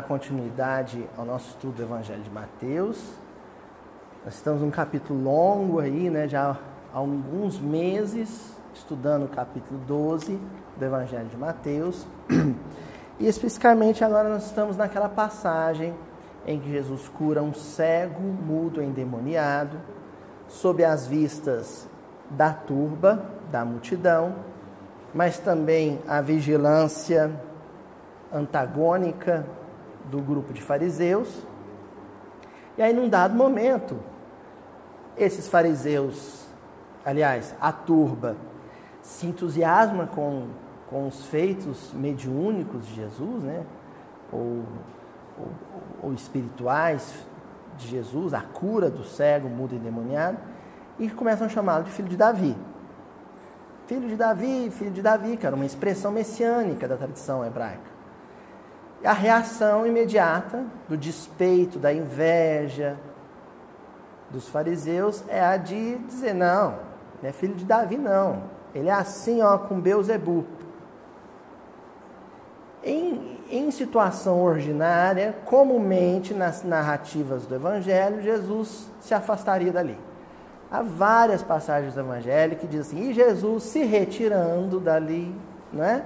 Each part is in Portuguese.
dar continuidade ao nosso estudo do Evangelho de Mateus. Nós estamos num capítulo longo aí, né? Já há alguns meses estudando o capítulo 12 do Evangelho de Mateus. E especificamente agora nós estamos naquela passagem em que Jesus cura um cego, mudo, endemoniado, sob as vistas da turba, da multidão, mas também a vigilância antagônica do grupo de fariseus. E aí, num dado momento, esses fariseus, aliás, a turba, se entusiasma com, com os feitos mediúnicos de Jesus, né? ou, ou, ou espirituais de Jesus, a cura do cego, mudo e endemoniado, e começam a chamá-lo de filho de Davi. Filho de Davi, filho de Davi, que era uma expressão messiânica da tradição hebraica. A reação imediata do despeito, da inveja dos fariseus é a de dizer: não, não é filho de Davi, não. Ele é assim, ó, com Beuzebu. Em, em situação ordinária, comumente nas narrativas do Evangelho, Jesus se afastaria dali. Há várias passagens do Evangelho que dizem assim, e Jesus se retirando dali, não é?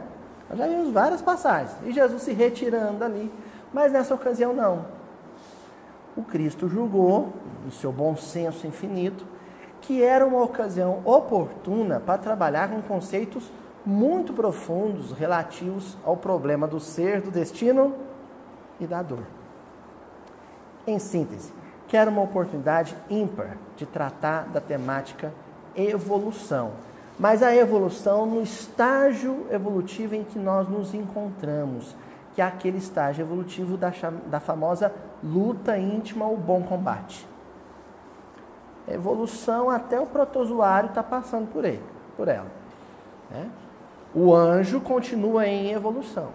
Nós já vimos várias passagens, e Jesus se retirando dali, mas nessa ocasião não. O Cristo julgou, no seu bom senso infinito, que era uma ocasião oportuna para trabalhar com conceitos muito profundos relativos ao problema do ser, do destino e da dor. Em síntese, que era uma oportunidade ímpar de tratar da temática evolução. Mas a evolução no estágio evolutivo em que nós nos encontramos, que é aquele estágio evolutivo da, da famosa luta íntima ou bom combate. Evolução até o protozoário está passando por ele, por ela. Né? O anjo continua em evolução.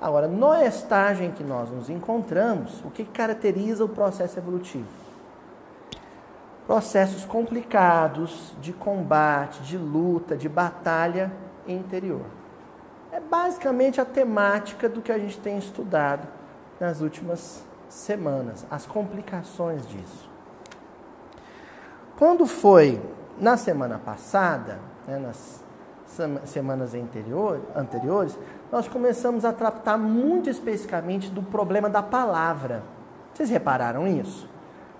Agora, no estágio em que nós nos encontramos, o que caracteriza o processo evolutivo? Processos complicados de combate, de luta, de batalha interior. É basicamente a temática do que a gente tem estudado nas últimas semanas, as complicações disso. Quando foi na semana passada, né, nas semanas anteriores, nós começamos a tratar muito especificamente do problema da palavra. Vocês repararam isso?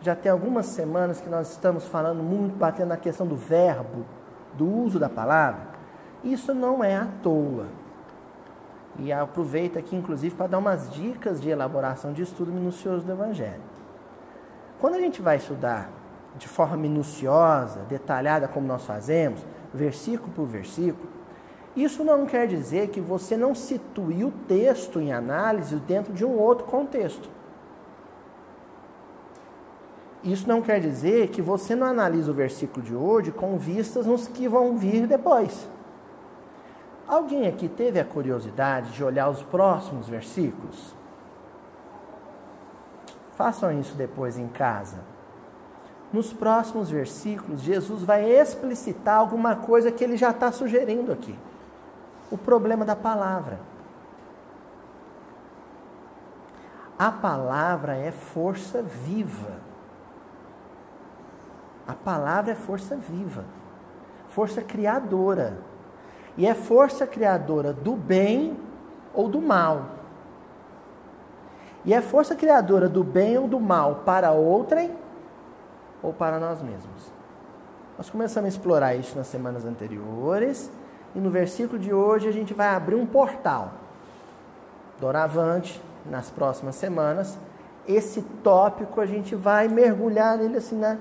Já tem algumas semanas que nós estamos falando muito, batendo na questão do verbo, do uso da palavra. Isso não é à toa. E aproveito aqui, inclusive, para dar umas dicas de elaboração de estudo minucioso do Evangelho. Quando a gente vai estudar de forma minuciosa, detalhada, como nós fazemos, versículo por versículo, isso não quer dizer que você não situe o texto em análise dentro de um outro contexto. Isso não quer dizer que você não analisa o versículo de hoje com vistas nos que vão vir depois. Alguém aqui teve a curiosidade de olhar os próximos versículos? Façam isso depois em casa. Nos próximos versículos, Jesus vai explicitar alguma coisa que ele já está sugerindo aqui o problema da palavra. A palavra é força viva. A palavra é força viva, força criadora. E é força criadora do bem ou do mal. E é força criadora do bem ou do mal para outrem ou para nós mesmos. Nós começamos a explorar isso nas semanas anteriores e no versículo de hoje a gente vai abrir um portal. Doravante, nas próximas semanas, esse tópico a gente vai mergulhar nele assim, né?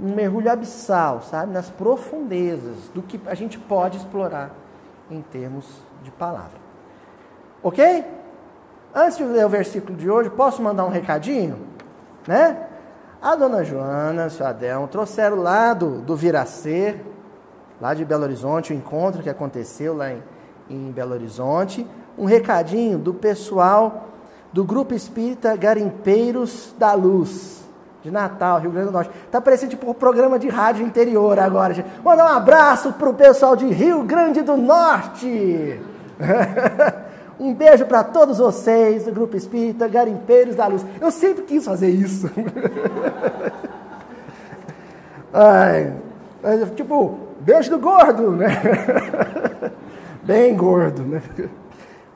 Um mergulho abissal, sabe? Nas profundezas do que a gente pode explorar em termos de palavra. Ok? Antes de ler o versículo de hoje, posso mandar um recadinho? Né? A dona Joana, o seu Adelmo, trouxeram lá do, do Viracer lá de Belo Horizonte, o encontro que aconteceu lá em, em Belo Horizonte. Um recadinho do pessoal do Grupo Espírita Garimpeiros da Luz, de Natal, Rio Grande do Norte. Está parecendo tipo um programa de rádio interior agora. Gente. Mandar um abraço para o pessoal de Rio Grande do Norte. um beijo para todos vocês do Grupo Espírita Garimpeiros da Luz. Eu sempre quis fazer isso. Ai, tipo, beijo do gordo, né? Bem gordo, né?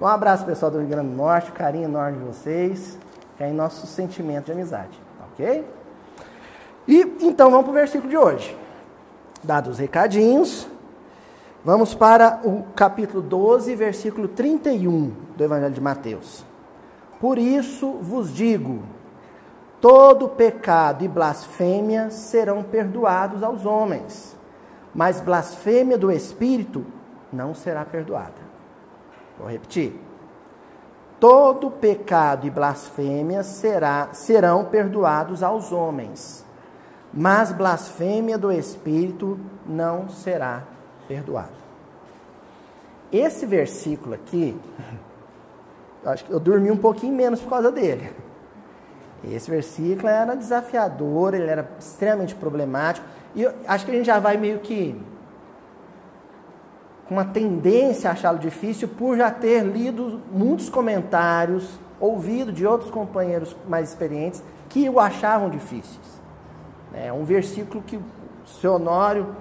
Um abraço, pessoal do Rio Grande do Norte, carinho enorme de vocês, é em nosso sentimento de amizade, ok? E então vamos para o versículo de hoje. Dados os recadinhos, vamos para o capítulo 12, versículo 31 do Evangelho de Mateus. Por isso vos digo: todo pecado e blasfêmia serão perdoados aos homens, mas blasfêmia do Espírito não será perdoada. Vou repetir. Todo pecado e blasfêmia será, serão perdoados aos homens, mas blasfêmia do Espírito não será perdoada. Esse versículo aqui, acho que eu dormi um pouquinho menos por causa dele. Esse versículo era desafiador, ele era extremamente problemático, e eu acho que a gente já vai meio que uma tendência a achá-lo difícil por já ter lido muitos comentários, ouvido de outros companheiros mais experientes que o achavam difíceis. É um versículo que o seu Honório,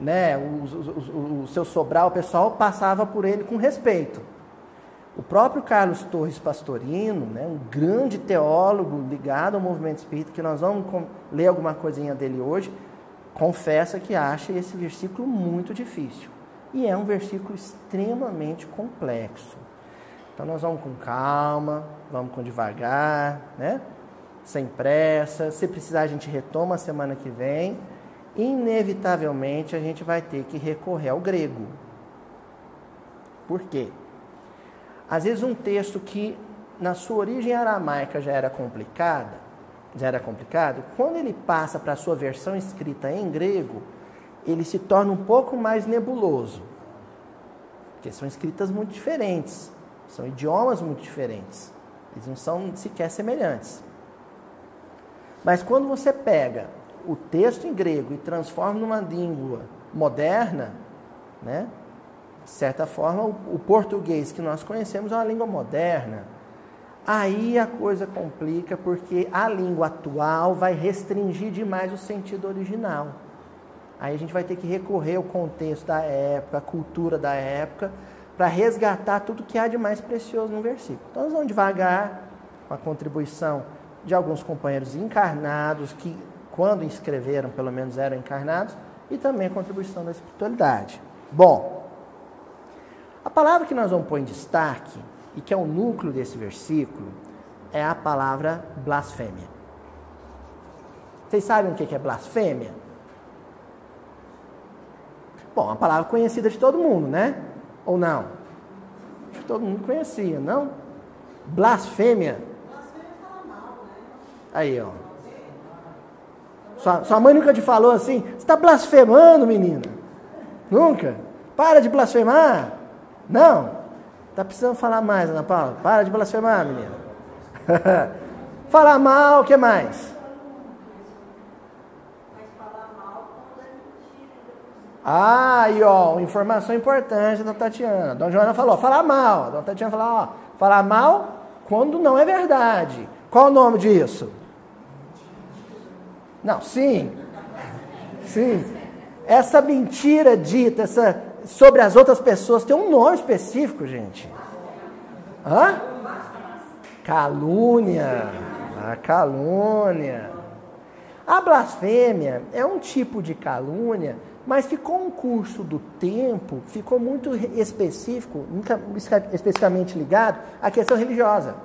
né, o, o, o seu Sobral, o pessoal passava por ele com respeito. O próprio Carlos Torres Pastorino, né, um grande teólogo ligado ao movimento espírita, que nós vamos ler alguma coisinha dele hoje, confessa que acha esse versículo muito difícil. E é um versículo extremamente complexo. Então nós vamos com calma, vamos com devagar, né? Sem pressa. Se precisar, a gente retoma a semana que vem. Inevitavelmente a gente vai ter que recorrer ao grego. Por quê? Às vezes um texto que na sua origem aramaica já era complicada, já era complicado, quando ele passa para a sua versão escrita em grego, ele se torna um pouco mais nebuloso. Porque são escritas muito diferentes, são idiomas muito diferentes. Eles não são sequer semelhantes. Mas quando você pega o texto em grego e transforma numa língua moderna, né? De certa forma, o, o português que nós conhecemos é uma língua moderna. Aí a coisa complica porque a língua atual vai restringir demais o sentido original. Aí a gente vai ter que recorrer ao contexto da época, à cultura da época, para resgatar tudo que há de mais precioso no versículo. Então nós vamos devagar, com a contribuição de alguns companheiros encarnados, que quando escreveram, pelo menos eram encarnados, e também a contribuição da espiritualidade. Bom, a palavra que nós vamos pôr em destaque, e que é o núcleo desse versículo, é a palavra blasfêmia. Vocês sabem o que é blasfêmia? Bom, a palavra conhecida de todo mundo, né? Ou não? Acho que todo mundo conhecia, não? Blasfêmia. Aí, ó. Sua, sua mãe nunca te falou assim? Você está blasfemando, menina? Nunca? Para de blasfemar. Não? Tá precisando falar mais, Ana Paula? Para de blasfemar, menina. falar mal, o que mais? Ah, aí, ó, informação importante da Tatiana. Dona Joana falou, falar mal. Dona Tatiana falou, ó, falar mal quando não é verdade. Qual o nome disso? Não, sim. Sim. Essa mentira dita essa, sobre as outras pessoas tem um nome específico, gente. Hã? Calúnia. A calúnia. A blasfêmia é um tipo de calúnia mas com o curso do tempo ficou muito específico, especificamente ligado à questão religiosa.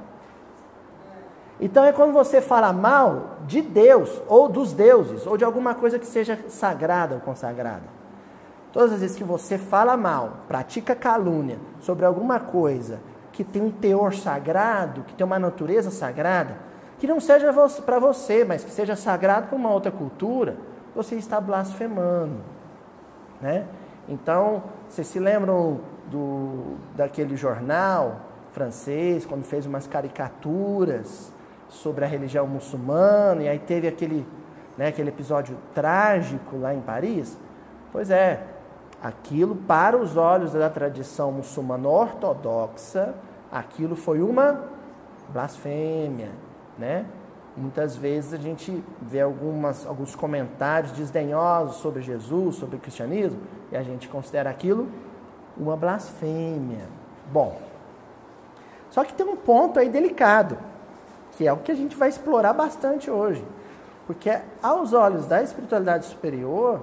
Então é quando você fala mal de Deus, ou dos deuses, ou de alguma coisa que seja sagrada ou consagrada. Todas as vezes que você fala mal, pratica calúnia sobre alguma coisa que tem um teor sagrado, que tem uma natureza sagrada, que não seja para você, mas que seja sagrado para uma outra cultura, você está blasfemando. Né? Então, vocês se lembram do, daquele jornal francês, quando fez umas caricaturas sobre a religião muçulmana, e aí teve aquele, né, aquele episódio trágico lá em Paris? Pois é, Aquilo, para os olhos da tradição muçulmana ortodoxa, aquilo foi uma blasfêmia, né? Muitas vezes a gente vê algumas, alguns comentários desdenhosos sobre Jesus, sobre o cristianismo, e a gente considera aquilo uma blasfêmia. Bom, só que tem um ponto aí delicado, que é o que a gente vai explorar bastante hoje. Porque aos olhos da espiritualidade superior,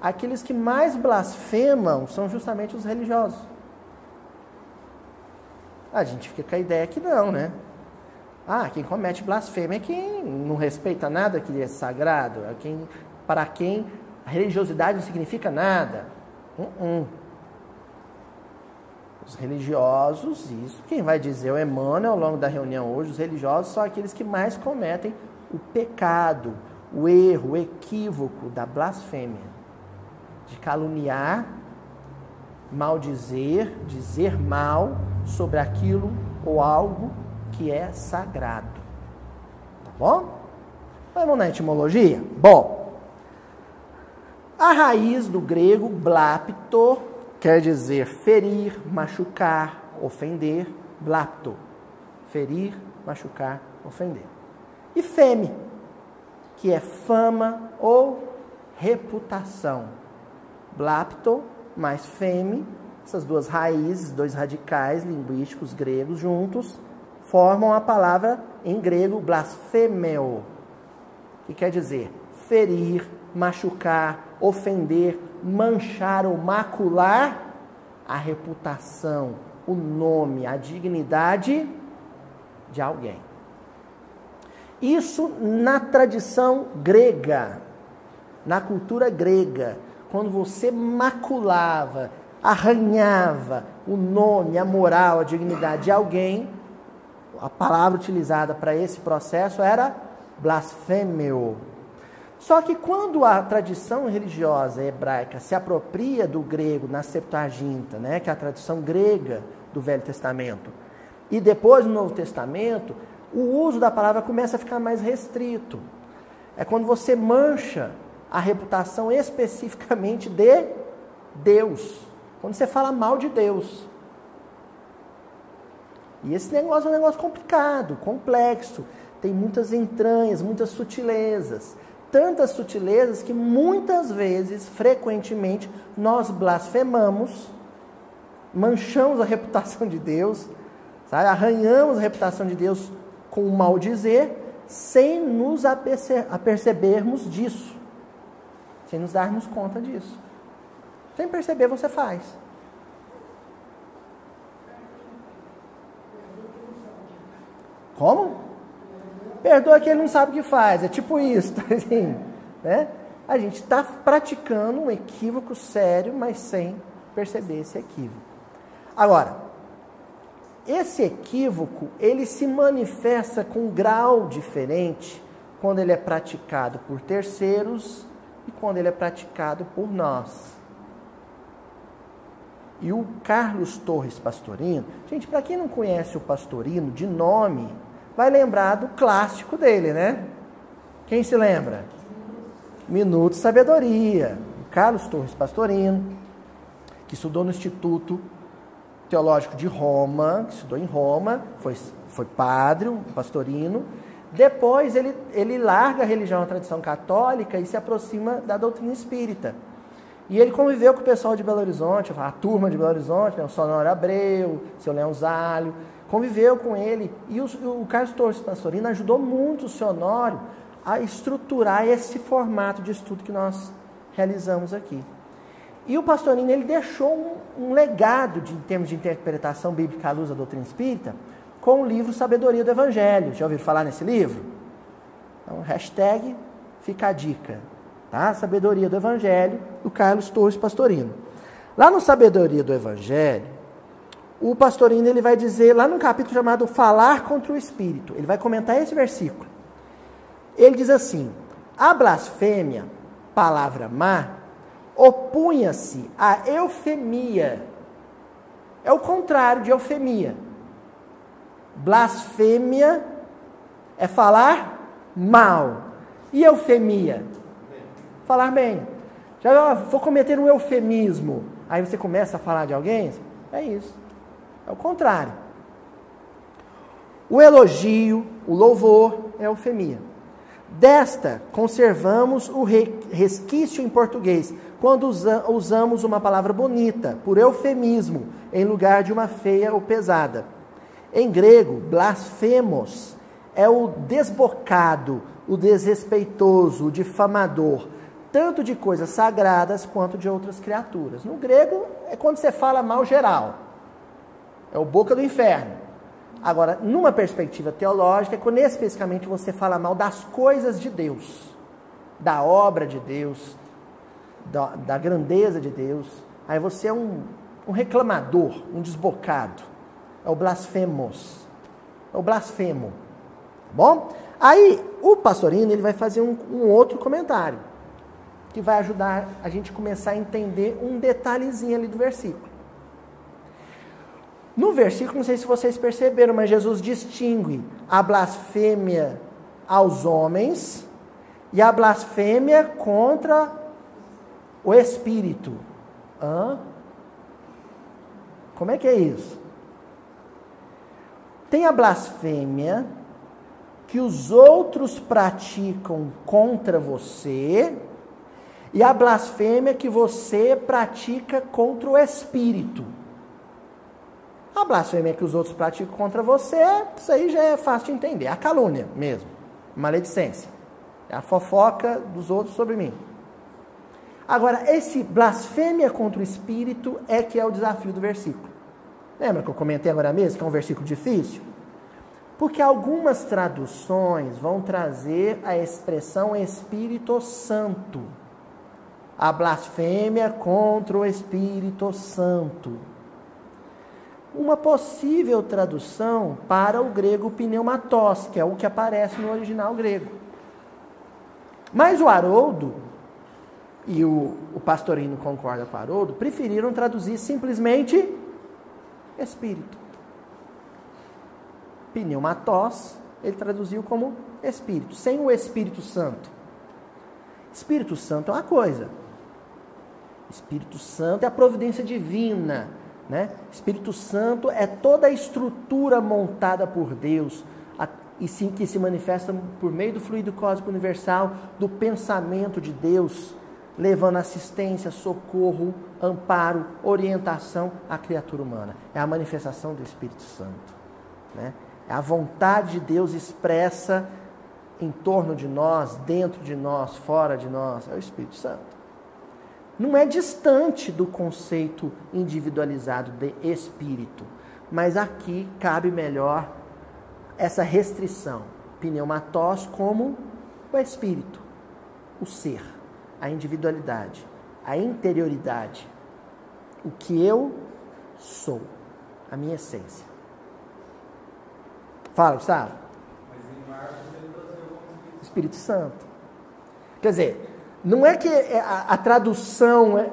aqueles que mais blasfemam são justamente os religiosos. A gente fica com a ideia que não, né? Ah, quem comete blasfêmia é quem não respeita nada que é sagrado, é quem, para quem a religiosidade não significa nada. Uh -uh. Os religiosos, isso quem vai dizer o Emmanuel ao longo da reunião hoje, os religiosos são aqueles que mais cometem o pecado, o erro, o equívoco da blasfêmia, de caluniar, maldizer, dizer mal sobre aquilo ou algo que é sagrado. Tá bom? Vamos na etimologia? Bom, a raiz do grego blapto quer dizer ferir, machucar, ofender. Blapto, ferir, machucar, ofender. E feme, que é fama ou reputação. Blapto mais feme, essas duas raízes, dois radicais linguísticos gregos juntos, formam a palavra em grego blasfemeo, que quer dizer ferir, machucar, ofender, manchar ou macular a reputação, o nome, a dignidade de alguém. Isso na tradição grega, na cultura grega, quando você maculava, arranhava o nome, a moral, a dignidade de alguém, a palavra utilizada para esse processo era blasfêmio. Só que quando a tradição religiosa hebraica se apropria do grego na Septuaginta, né, que é a tradição grega do Velho Testamento, e depois no Novo Testamento, o uso da palavra começa a ficar mais restrito. É quando você mancha a reputação especificamente de Deus. Quando você fala mal de Deus. E esse negócio é um negócio complicado, complexo. Tem muitas entranhas, muitas sutilezas tantas sutilezas que muitas vezes, frequentemente, nós blasfemamos, manchamos a reputação de Deus, sabe? arranhamos a reputação de Deus com o mal dizer, sem nos apercebermos disso, sem nos darmos conta disso. Sem perceber, você faz. Como? Perdoa que ele não sabe o que faz. É tipo isso, tá assim, né? A gente está praticando um equívoco sério, mas sem perceber esse equívoco. Agora, esse equívoco, ele se manifesta com um grau diferente quando ele é praticado por terceiros e quando ele é praticado por nós. E o Carlos Torres Pastorino, gente, para quem não conhece o Pastorino de nome, vai lembrar do clássico dele, né? Quem se lembra? Minuto Sabedoria. Carlos Torres Pastorino, que estudou no Instituto Teológico de Roma, que estudou em Roma, foi, foi padre, um pastorino. Depois ele, ele larga a religião, a tradição católica e se aproxima da doutrina espírita. E ele conviveu com o pessoal de Belo Horizonte, a turma de Belo Horizonte, né, o Sonoro Abreu, o seu Leão Zálio, conviveu com ele. E o, o Carlos Torres Pastorino ajudou muito o seu Honório a estruturar esse formato de estudo que nós realizamos aqui. E o Pastorino ele deixou um, um legado de, em termos de interpretação bíblica à luz da doutrina espírita com o livro Sabedoria do Evangelho. Já ouviram falar nesse livro? Então, hashtag fica a dica. Tá? Sabedoria do Evangelho, do Carlos Torres Pastorino. Lá no Sabedoria do Evangelho, o pastorino ele vai dizer lá no capítulo chamado Falar contra o Espírito. Ele vai comentar esse versículo. Ele diz assim: A blasfêmia, palavra má, opunha-se à eufemia. É o contrário de eufemia. Blasfêmia é falar mal. E eufemia? Falar bem. Já vou cometer um eufemismo aí você começa a falar de alguém, é isso. É o contrário. O elogio, o louvor é eufemia. Desta, conservamos o resquício em português, quando usa, usamos uma palavra bonita, por eufemismo, em lugar de uma feia ou pesada. Em grego, blasfemos é o desbocado, o desrespeitoso, o difamador, tanto de coisas sagradas quanto de outras criaturas. No grego, é quando você fala mal geral. É o boca do inferno. Agora, numa perspectiva teológica, é quando especificamente você fala mal das coisas de Deus, da obra de Deus, da, da grandeza de Deus. Aí você é um, um reclamador, um desbocado. É o blasfemos. É o blasfemo. Bom? Aí o pastorino ele vai fazer um, um outro comentário que vai ajudar a gente começar a entender um detalhezinho ali do versículo. No versículo, não sei se vocês perceberam, mas Jesus distingue a blasfêmia aos homens e a blasfêmia contra o Espírito. Hã? Como é que é isso? Tem a blasfêmia que os outros praticam contra você e a blasfêmia que você pratica contra o Espírito. A blasfêmia que os outros praticam contra você, isso aí já é fácil de entender. É a calúnia mesmo. Maledicência. É a fofoca dos outros sobre mim. Agora, esse blasfêmia contra o Espírito é que é o desafio do versículo. Lembra que eu comentei agora mesmo que é um versículo difícil? Porque algumas traduções vão trazer a expressão Espírito Santo. A blasfêmia contra o Espírito Santo uma possível tradução para o grego pneumatos, que é o que aparece no original grego. Mas o Haroldo, e o, o pastorino concorda com o Haroldo, preferiram traduzir simplesmente espírito. Pneumatos, ele traduziu como espírito, sem o Espírito Santo. Espírito Santo é uma coisa. Espírito Santo é a providência divina né? Espírito Santo é toda a estrutura montada por Deus, e sim que se manifesta por meio do fluido cósmico universal, do pensamento de Deus, levando assistência, socorro, amparo, orientação à criatura humana. É a manifestação do Espírito Santo. Né? É a vontade de Deus expressa em torno de nós, dentro de nós, fora de nós. É o Espírito Santo não é distante do conceito individualizado de espírito, mas aqui cabe melhor essa restrição. Pneumatos como o espírito, o ser, a individualidade, a interioridade, o que eu sou, a minha essência. Fala, Gustavo. Espírito Santo. Quer dizer, não é que é, a, a tradução é,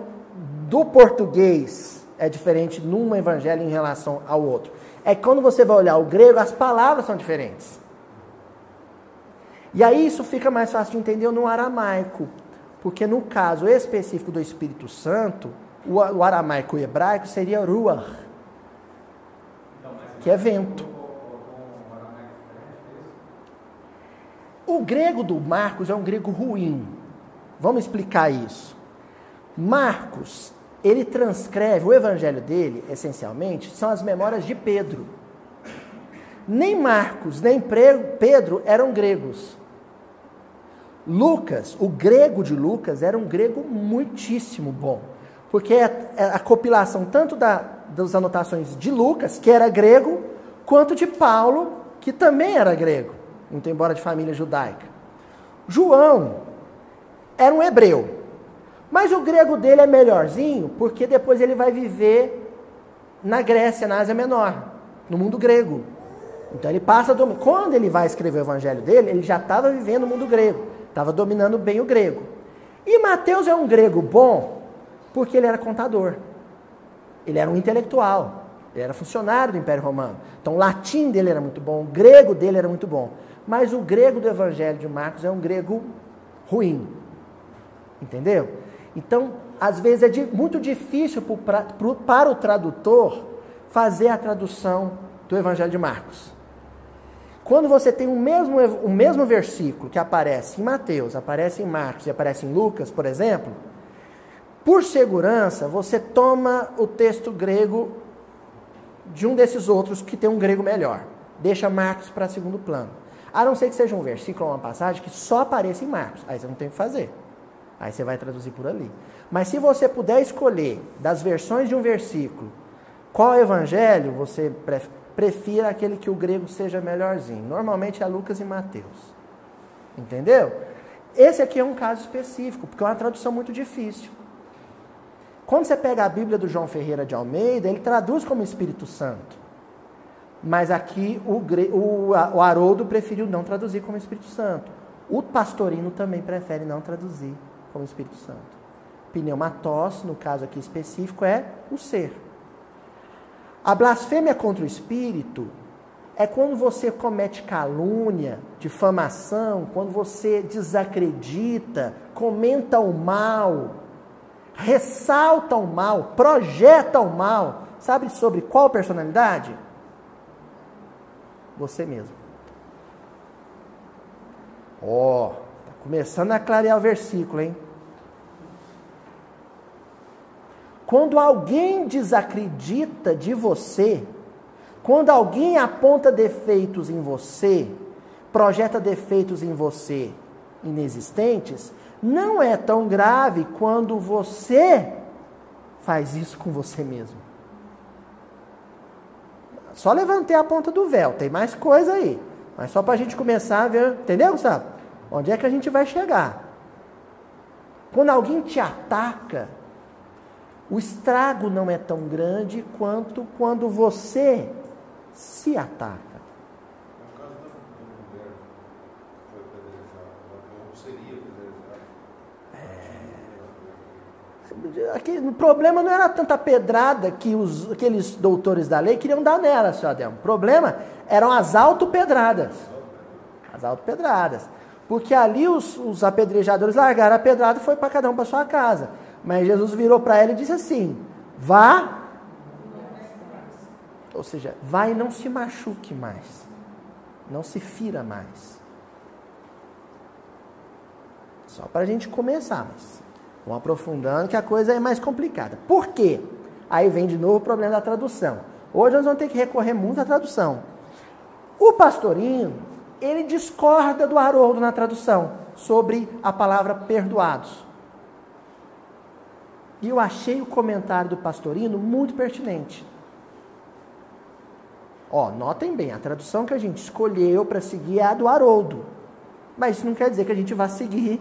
do português é diferente num evangelho em relação ao outro. É que quando você vai olhar o grego, as palavras são diferentes. E aí isso fica mais fácil de entender no aramaico. Porque no caso específico do Espírito Santo, o, aramaico e hebraico seria ruach, que é vento. O grego do Marcos é um grego ruim. Vamos explicar isso. Marcos, ele transcreve, o evangelho dele, essencialmente, são as memórias de Pedro. Nem Marcos, nem Pedro eram gregos. Lucas, o grego de Lucas, era um grego muitíssimo bom. Porque é, é a compilação tanto da, das anotações de Lucas, que era grego, quanto de Paulo, que também era grego, muito embora de família judaica. João, era um hebreu. Mas o grego dele é melhorzinho, porque depois ele vai viver na Grécia, na Ásia Menor, no mundo grego. Então ele passa Quando ele vai escrever o evangelho dele, ele já estava vivendo o mundo grego, estava dominando bem o grego. E Mateus é um grego bom, porque ele era contador. Ele era um intelectual, ele era funcionário do Império Romano. Então o latim dele era muito bom, o grego dele era muito bom. Mas o grego do evangelho de Marcos é um grego ruim. Entendeu? Então, às vezes é de, muito difícil pro, pro, para o tradutor fazer a tradução do Evangelho de Marcos. Quando você tem o mesmo, o mesmo versículo que aparece em Mateus, aparece em Marcos e aparece em Lucas, por exemplo, por segurança, você toma o texto grego de um desses outros que tem um grego melhor. Deixa Marcos para segundo plano. A não ser que seja um versículo ou uma passagem que só apareça em Marcos. Aí você não tem o que fazer. Aí você vai traduzir por ali. Mas se você puder escolher das versões de um versículo qual evangelho você prefira aquele que o grego seja melhorzinho. Normalmente é Lucas e Mateus. Entendeu? Esse aqui é um caso específico, porque é uma tradução muito difícil. Quando você pega a Bíblia do João Ferreira de Almeida, ele traduz como Espírito Santo. Mas aqui o, o, o Haroldo preferiu não traduzir como Espírito Santo. O pastorino também prefere não traduzir como Espírito Santo. Pneumatos, no caso aqui específico, é o ser. A blasfêmia contra o Espírito é quando você comete calúnia, difamação, quando você desacredita, comenta o mal, ressalta o mal, projeta o mal. Sabe sobre qual personalidade? Você mesmo. Ó, oh, tá começando a clarear o versículo, hein? Quando alguém desacredita de você, quando alguém aponta defeitos em você, projeta defeitos em você inexistentes, não é tão grave quando você faz isso com você mesmo. Só levantei a ponta do véu, tem mais coisa aí. Mas só para a gente começar a ver, entendeu, Gustavo? Onde é que a gente vai chegar? Quando alguém te ataca, o estrago não é tão grande quanto quando você se ataca. É. Aqui, o problema não era tanta pedrada que os, aqueles doutores da lei queriam dar nela, senhor Adelmo. O problema eram as autopedradas. As autopedradas. Porque ali os, os apedrejadores largaram a pedrada e foi para cada um para sua casa. Mas Jesus virou para ela e disse assim: vá. Ou seja, vá e não se machuque mais. Não se fira mais. Só para a gente começar, mas vamos aprofundando que a coisa é mais complicada. Por quê? Aí vem de novo o problema da tradução. Hoje nós vamos ter que recorrer muito à tradução. O pastorinho, ele discorda do Haroldo na tradução sobre a palavra perdoados. E eu achei o comentário do pastorino muito pertinente. Ó, notem bem, a tradução que a gente escolheu para seguir é a do Haroldo. Mas isso não quer dizer que a gente vá seguir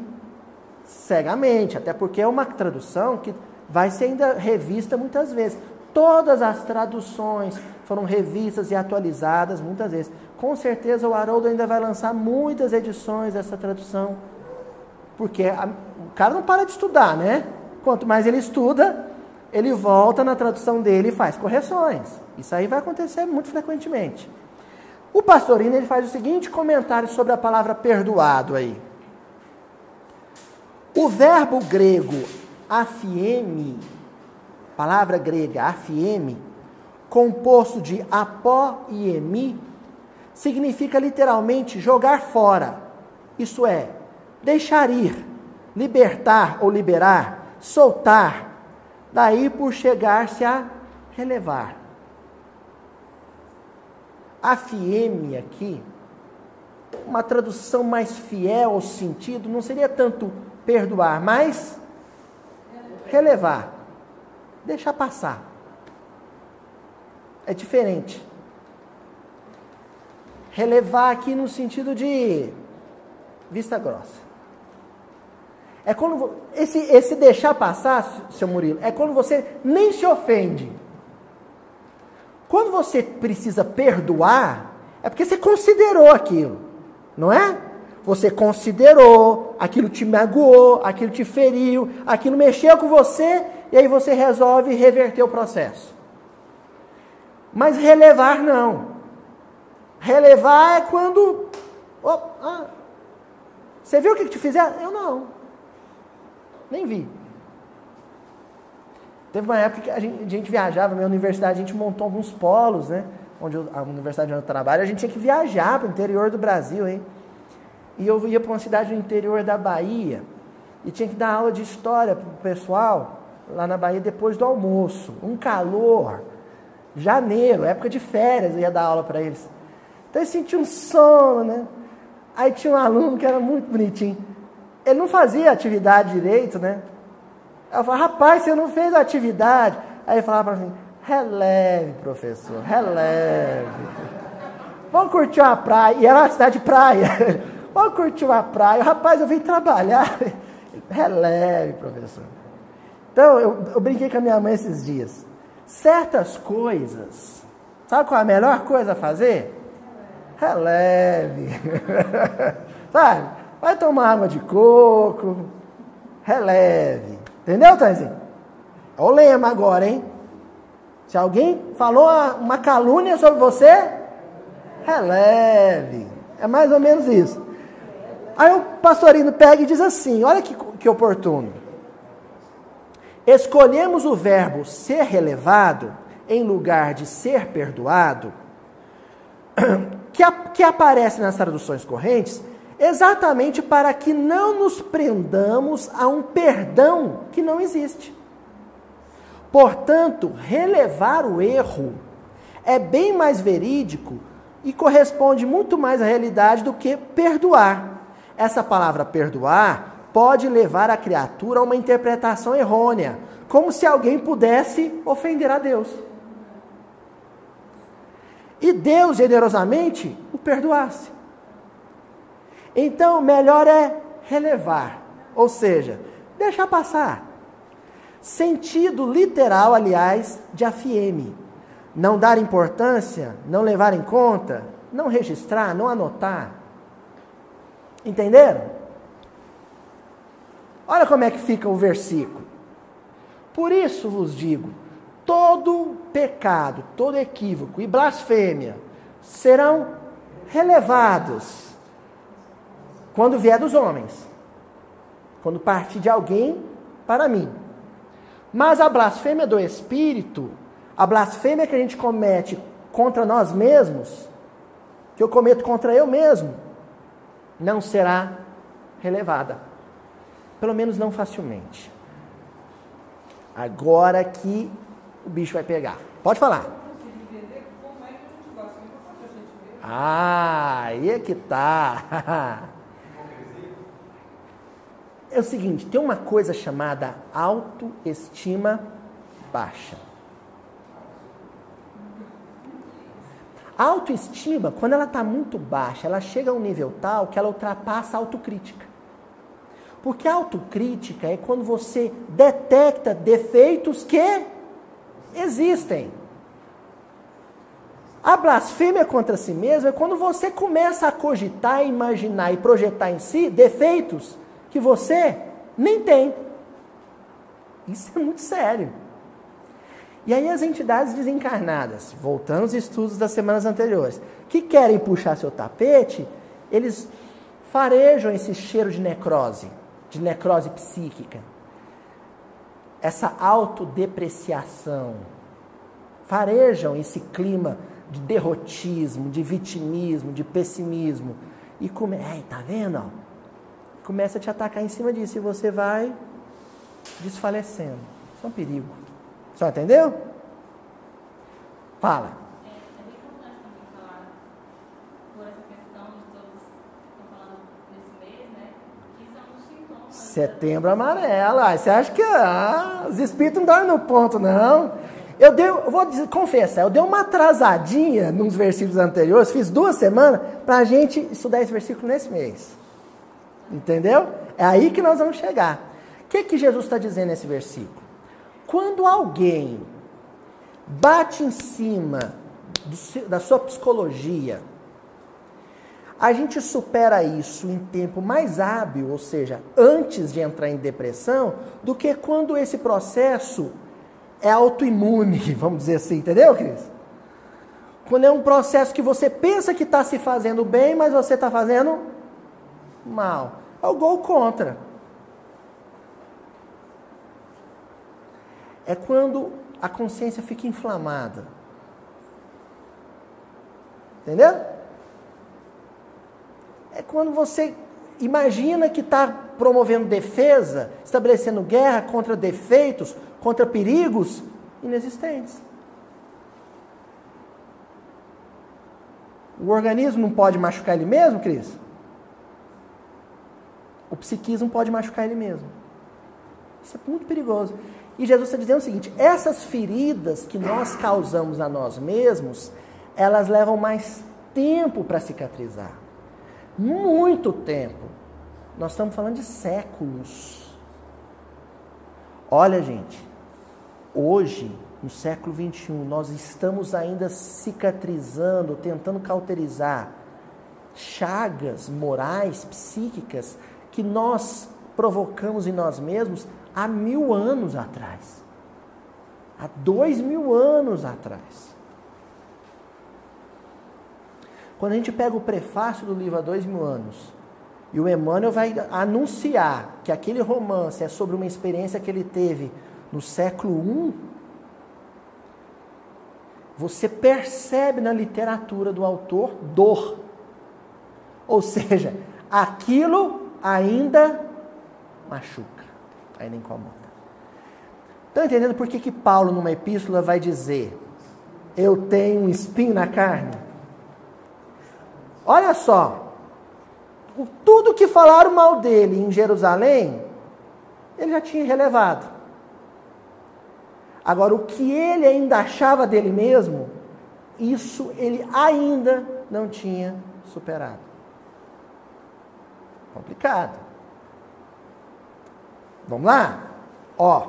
cegamente, até porque é uma tradução que vai ser ainda revista muitas vezes. Todas as traduções foram revistas e atualizadas muitas vezes. Com certeza o Haroldo ainda vai lançar muitas edições dessa tradução. Porque a, o cara não para de estudar, né? Quanto mais ele estuda, ele volta na tradução dele e faz correções. Isso aí vai acontecer muito frequentemente. O pastorino ele faz o seguinte comentário sobre a palavra perdoado aí. O verbo grego afieme, palavra grega afieme, composto de apó e emi, significa literalmente jogar fora. Isso é, deixar ir, libertar ou liberar, soltar, daí por chegar-se a relevar. A fieme aqui, uma tradução mais fiel ao sentido, não seria tanto perdoar, mas relevar, deixar passar. É diferente. Relevar aqui no sentido de vista grossa. É quando esse, esse deixar passar, seu Murilo, é quando você nem se ofende. Quando você precisa perdoar, é porque você considerou aquilo, não é? Você considerou, aquilo te magoou, aquilo te feriu, aquilo mexeu com você, e aí você resolve reverter o processo. Mas relevar não. Relevar é quando. Oh, ah, você viu o que te fizeram? Eu não. Nem vi. Teve uma época que a gente, a gente viajava, minha universidade, a gente montou alguns polos, né? Onde eu, a universidade onde eu trabalho, a gente tinha que viajar para o interior do Brasil, hein? E eu ia para uma cidade no interior da Bahia e tinha que dar aula de história para o pessoal lá na Bahia depois do almoço. Um calor, janeiro, época de férias, eu ia dar aula para eles. Então eu sentia um sono, né? Aí tinha um aluno que era muito bonitinho. Ele não fazia atividade direito, né? Eu falava, rapaz, você não fez atividade. Aí ele falava para mim, releve, professor, releve. Vamos curtir uma praia. E era uma cidade de praia. Vamos curtir uma praia. Rapaz, eu vim trabalhar. releve, professor. Então, eu, eu brinquei com a minha mãe esses dias. Certas coisas, sabe qual é a melhor coisa a fazer? Releve. sabe? Vai tomar água de coco. Releve. Entendeu, Tanzinho? Olha o lema agora, hein? Se alguém falou uma calúnia sobre você, releve. É mais ou menos isso. Aí o pastorino pega e diz assim: olha que, que oportuno. Escolhemos o verbo ser relevado em lugar de ser perdoado, que, a, que aparece nas traduções correntes, exatamente para que não nos prendamos a um perdão que não existe. Portanto, relevar o erro é bem mais verídico e corresponde muito mais à realidade do que perdoar. Essa palavra perdoar pode levar a criatura a uma interpretação errônea, como se alguém pudesse ofender a Deus. E Deus generosamente o perdoasse. Então, melhor é relevar, ou seja, deixar passar. Sentido literal, aliás, de afieme. Não dar importância, não levar em conta, não registrar, não anotar. Entenderam? Olha como é que fica o versículo. Por isso vos digo: todo pecado, todo equívoco e blasfêmia serão relevados quando vier dos homens, quando partir de alguém para mim. Mas a blasfêmia do Espírito, a blasfêmia que a gente comete contra nós mesmos, que eu cometo contra eu mesmo, não será relevada. Pelo menos não facilmente. Agora que o bicho vai pegar. Pode falar. Ah, aí é que tá. é o seguinte: tem uma coisa chamada autoestima baixa. A autoestima, quando ela está muito baixa, ela chega a um nível tal que ela ultrapassa a autocrítica. Porque a autocrítica é quando você detecta defeitos que existem. A blasfêmia contra si mesmo é quando você começa a cogitar, imaginar e projetar em si defeitos que você nem tem. Isso é muito sério. E aí as entidades desencarnadas, voltando aos estudos das semanas anteriores, que querem puxar seu tapete, eles farejam esse cheiro de necrose, de necrose psíquica. Essa autodepreciação. Farejam esse clima de derrotismo, de vitimismo, de pessimismo. E como, é, tá vendo? Começa a te atacar em cima disso e você vai desfalecendo. Isso é um perigo. Só entendeu? Fala. Setembro amarelo. Você acha que ah, os espíritos não dormem no ponto, não? Eu dei, eu vou dizer, confessar, eu dei uma atrasadinha nos versículos anteriores, fiz duas semanas para a gente estudar esse versículo nesse mês. Entendeu? É aí que nós vamos chegar. O que, que Jesus está dizendo nesse versículo? Quando alguém bate em cima do, da sua psicologia, a gente supera isso em tempo mais hábil, ou seja, antes de entrar em depressão, do que quando esse processo é autoimune, vamos dizer assim, entendeu, Cris? Quando é um processo que você pensa que está se fazendo bem, mas você está fazendo mal. É o gol contra. É quando a consciência fica inflamada. Entendeu? É quando você imagina que está promovendo defesa, estabelecendo guerra contra defeitos, contra perigos inexistentes. O organismo não pode machucar ele mesmo, Cris? O psiquismo pode machucar ele mesmo. Isso é muito perigoso. E Jesus está dizendo o seguinte: essas feridas que nós causamos a nós mesmos, elas levam mais tempo para cicatrizar. Muito tempo. Nós estamos falando de séculos. Olha, gente, hoje, no século 21, nós estamos ainda cicatrizando, tentando cauterizar chagas morais, psíquicas, que nós provocamos em nós mesmos há mil anos atrás. Há dois mil anos atrás. Quando a gente pega o prefácio do livro há dois mil anos, e o Emmanuel vai anunciar que aquele romance é sobre uma experiência que ele teve no século I, você percebe na literatura do autor dor. Ou seja, aquilo ainda machuca, ainda incomoda. Estão entendendo por que, que Paulo, numa epístola, vai dizer: Eu tenho um espinho na carne? Olha só, tudo que falaram mal dele em Jerusalém, ele já tinha relevado. Agora, o que ele ainda achava dele mesmo, isso ele ainda não tinha superado. Complicado. Vamos lá? Ó,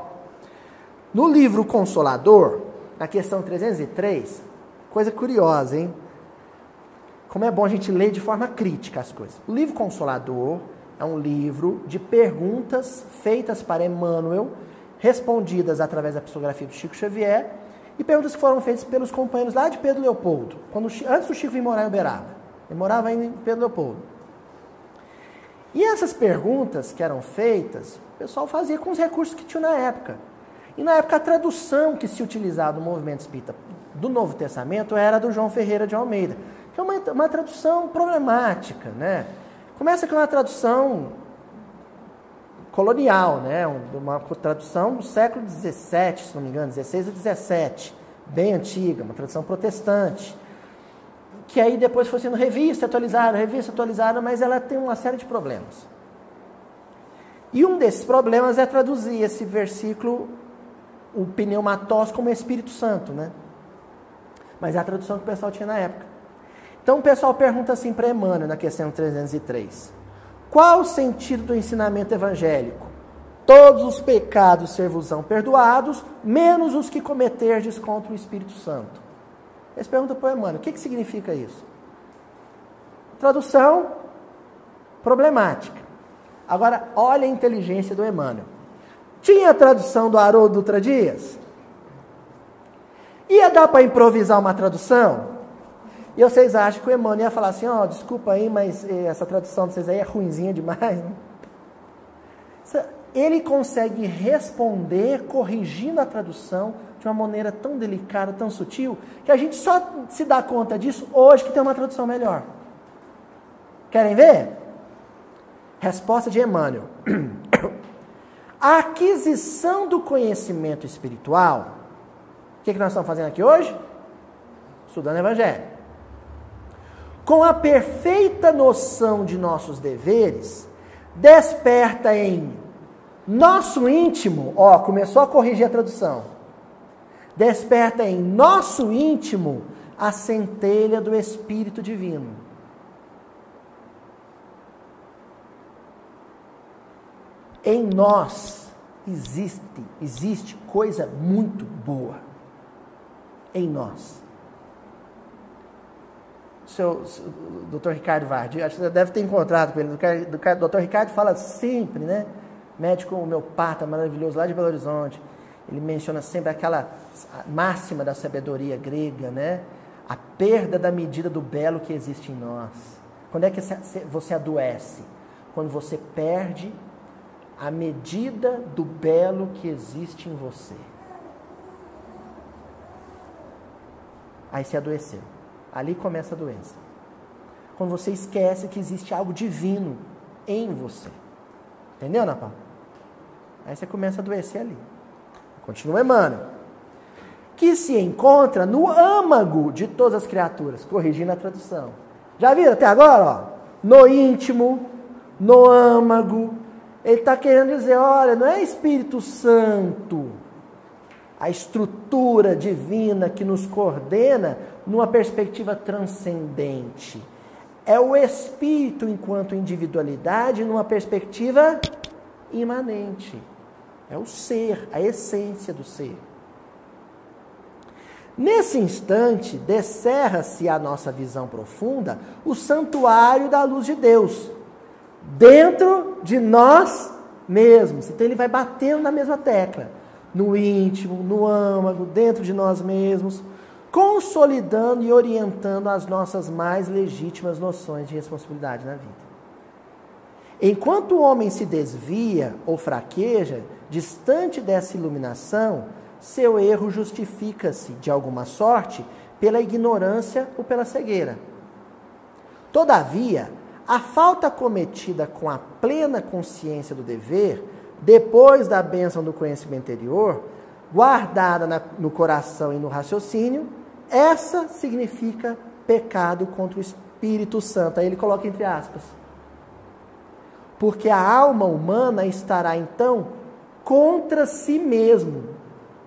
no livro Consolador, na questão 303, coisa curiosa, hein? Como é bom a gente ler de forma crítica as coisas. O livro Consolador é um livro de perguntas feitas para Emmanuel, respondidas através da psicografia do Chico Xavier, e perguntas que foram feitas pelos companheiros lá de Pedro Leopoldo, quando, antes do Chico vir morar em Uberaba. Ele morava ainda em Pedro Leopoldo. E essas perguntas que eram feitas, o pessoal fazia com os recursos que tinha na época. E na época a tradução que se utilizava no movimento espírita do Novo Testamento era do João Ferreira de Almeida, que é uma, uma tradução problemática, né? Começa com uma tradução colonial, né? Uma tradução do século XVII, se não me engano, XVI a XVII, bem antiga, uma tradução protestante que aí depois foi sendo revista, atualizada, revista, atualizada, mas ela tem uma série de problemas. E um desses problemas é traduzir esse versículo, o pneumatós, como Espírito Santo, né? Mas é a tradução que o pessoal tinha na época. Então o pessoal pergunta assim para Emmanuel, na questão 303. Qual o sentido do ensinamento evangélico? Todos os pecados ser-vos-ão perdoados, menos os que cometerdes contra o Espírito Santo. Eles perguntam para o Emmanuel, o que, que significa isso? Tradução problemática. Agora, olha a inteligência do Emmanuel. Tinha a tradução do Haroldo Dutra Dias? Ia dar para improvisar uma tradução? E vocês acham que o Emmanuel ia falar assim, ó, oh, desculpa aí, mas eh, essa tradução de vocês aí é ruinzinha demais? Ele consegue responder corrigindo a tradução de uma maneira tão delicada, tão sutil, que a gente só se dá conta disso hoje que tem uma tradução melhor. Querem ver? Resposta de Emmanuel. A aquisição do conhecimento espiritual, o que, que nós estamos fazendo aqui hoje? Estudando o Evangelho. Com a perfeita noção de nossos deveres, desperta em nosso íntimo, ó, começou a corrigir a tradução desperta em nosso íntimo a centelha do Espírito Divino. Em nós existe, existe coisa muito boa. Em nós. Seu, o Dr. Ricardo Vardi, acho que você deve ter encontrado com ele. O Dr. Ricardo fala sempre, né? Médico homeopata maravilhoso lá de Belo Horizonte ele menciona sempre aquela máxima da sabedoria grega, né? A perda da medida do belo que existe em nós. Quando é que você adoece? Quando você perde a medida do belo que existe em você. Aí você adoeceu. Ali começa a doença. Quando você esquece que existe algo divino em você. Entendeu, Ana Paula? Aí você começa a adoecer ali. Continua Emmanuel. Que se encontra no âmago de todas as criaturas, corrigindo a tradução. Já viram até agora? Ó? No íntimo, no âmago. Ele está querendo dizer: olha, não é Espírito Santo, a estrutura divina que nos coordena numa perspectiva transcendente. É o Espírito enquanto individualidade numa perspectiva imanente. É o ser, a essência do ser. Nesse instante, descerra-se à nossa visão profunda o santuário da luz de Deus, dentro de nós mesmos. Então ele vai batendo na mesma tecla, no íntimo, no âmago, dentro de nós mesmos, consolidando e orientando as nossas mais legítimas noções de responsabilidade na vida. Enquanto o homem se desvia ou fraqueja, distante dessa iluminação, seu erro justifica-se, de alguma sorte, pela ignorância ou pela cegueira. Todavia, a falta cometida com a plena consciência do dever, depois da bênção do conhecimento interior, guardada na, no coração e no raciocínio, essa significa pecado contra o Espírito Santo. Aí ele coloca entre aspas porque a alma humana estará então contra si mesmo.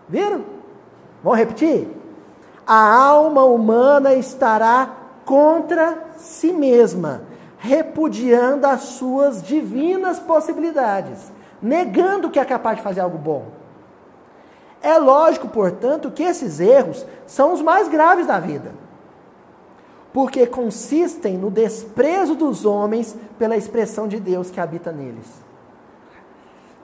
Viram? Vamos repetir? A alma humana estará contra si mesma, repudiando as suas divinas possibilidades, negando que é capaz de fazer algo bom. É lógico, portanto, que esses erros são os mais graves da vida porque consistem no desprezo dos homens pela expressão de Deus que habita neles.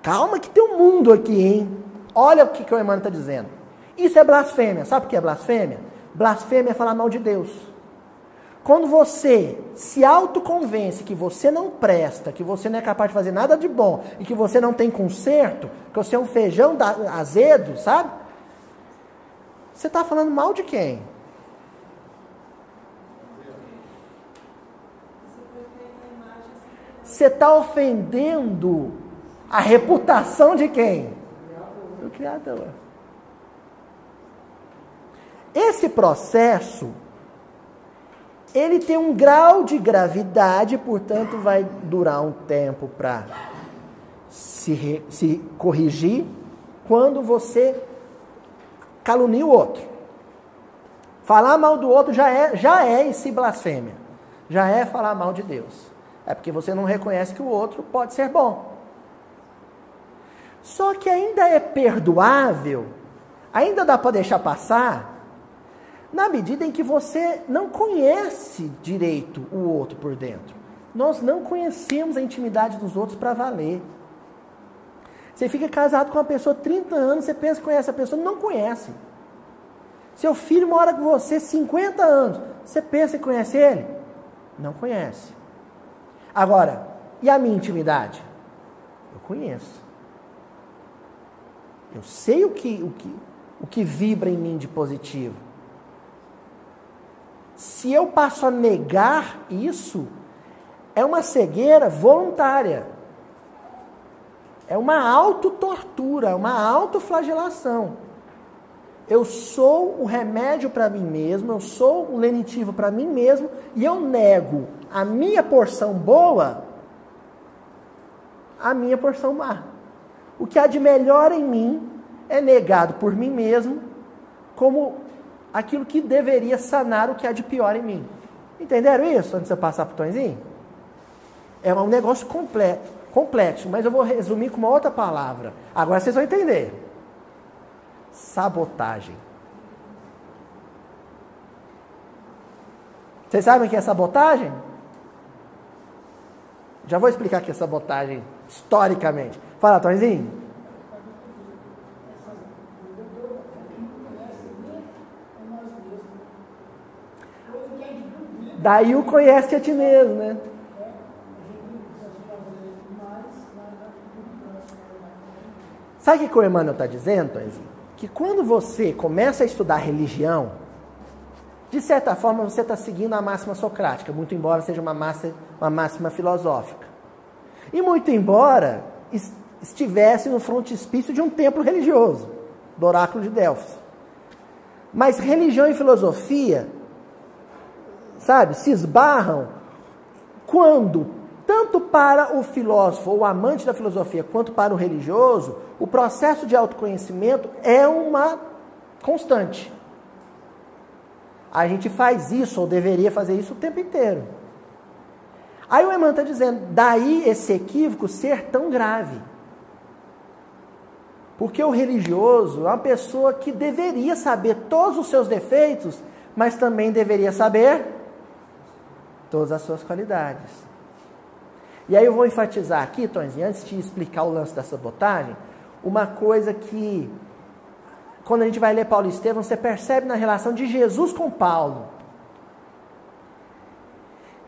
Calma que tem um mundo aqui, hein? Olha o que, que o Emmanuel está dizendo. Isso é blasfêmia. Sabe o que é blasfêmia? Blasfêmia é falar mal de Deus. Quando você se autoconvence que você não presta, que você não é capaz de fazer nada de bom e que você não tem conserto, que você é um feijão azedo, sabe? Você está falando mal de quem? Você está ofendendo a reputação de quem? Do Criador. Esse processo, ele tem um grau de gravidade, portanto, vai durar um tempo para se, se corrigir quando você calunia o outro. Falar mal do outro já é, já é esse blasfêmia. Já é falar mal de Deus. É porque você não reconhece que o outro pode ser bom. Só que ainda é perdoável, ainda dá para deixar passar, na medida em que você não conhece direito o outro por dentro. Nós não conhecemos a intimidade dos outros para valer. Você fica casado com uma pessoa 30 anos, você pensa que conhece a pessoa, não conhece. Seu filho mora com você 50 anos, você pensa que conhece ele? Não conhece. Agora, e a minha intimidade? Eu conheço. Eu sei o que, o que, o que vibra em mim de positivo. Se eu passo a negar isso, é uma cegueira voluntária. É uma autotortura, uma autoflagelação. Eu sou o remédio para mim mesmo, eu sou o lenitivo para mim mesmo e eu nego a minha porção boa a minha porção má. O que há de melhor em mim é negado por mim mesmo como aquilo que deveria sanar o que há de pior em mim. Entenderam isso antes de eu passar para o Tonzinho? É um negócio completo, complexo, mas eu vou resumir com uma outra palavra. Agora vocês vão entender. Sabotagem. Vocês sabem o que é sabotagem? Já vou explicar aqui a sabotagem historicamente. Fala, Tonzinho. Daí o conhece a ti mesmo, né? Sabe o que o Emmanuel está dizendo, Tonzinho? Que quando você começa a estudar religião, De certa forma, você está seguindo a máxima socrática, muito embora seja uma, uma máxima filosófica. E muito embora estivesse no frontispício de um templo religioso, do oráculo de Delfos. Mas religião e filosofia, sabe, se esbarram quando, tanto para o filósofo ou amante da filosofia, quanto para o religioso, o processo de autoconhecimento é uma constante. A gente faz isso, ou deveria fazer isso o tempo inteiro. Aí o Emmanuel está dizendo, daí esse equívoco ser tão grave. Porque o religioso é uma pessoa que deveria saber todos os seus defeitos, mas também deveria saber todas as suas qualidades. E aí eu vou enfatizar aqui, Tonzinho, antes de explicar o lance da sabotagem, uma coisa que, quando a gente vai ler Paulo e Estevão, você percebe na relação de Jesus com Paulo.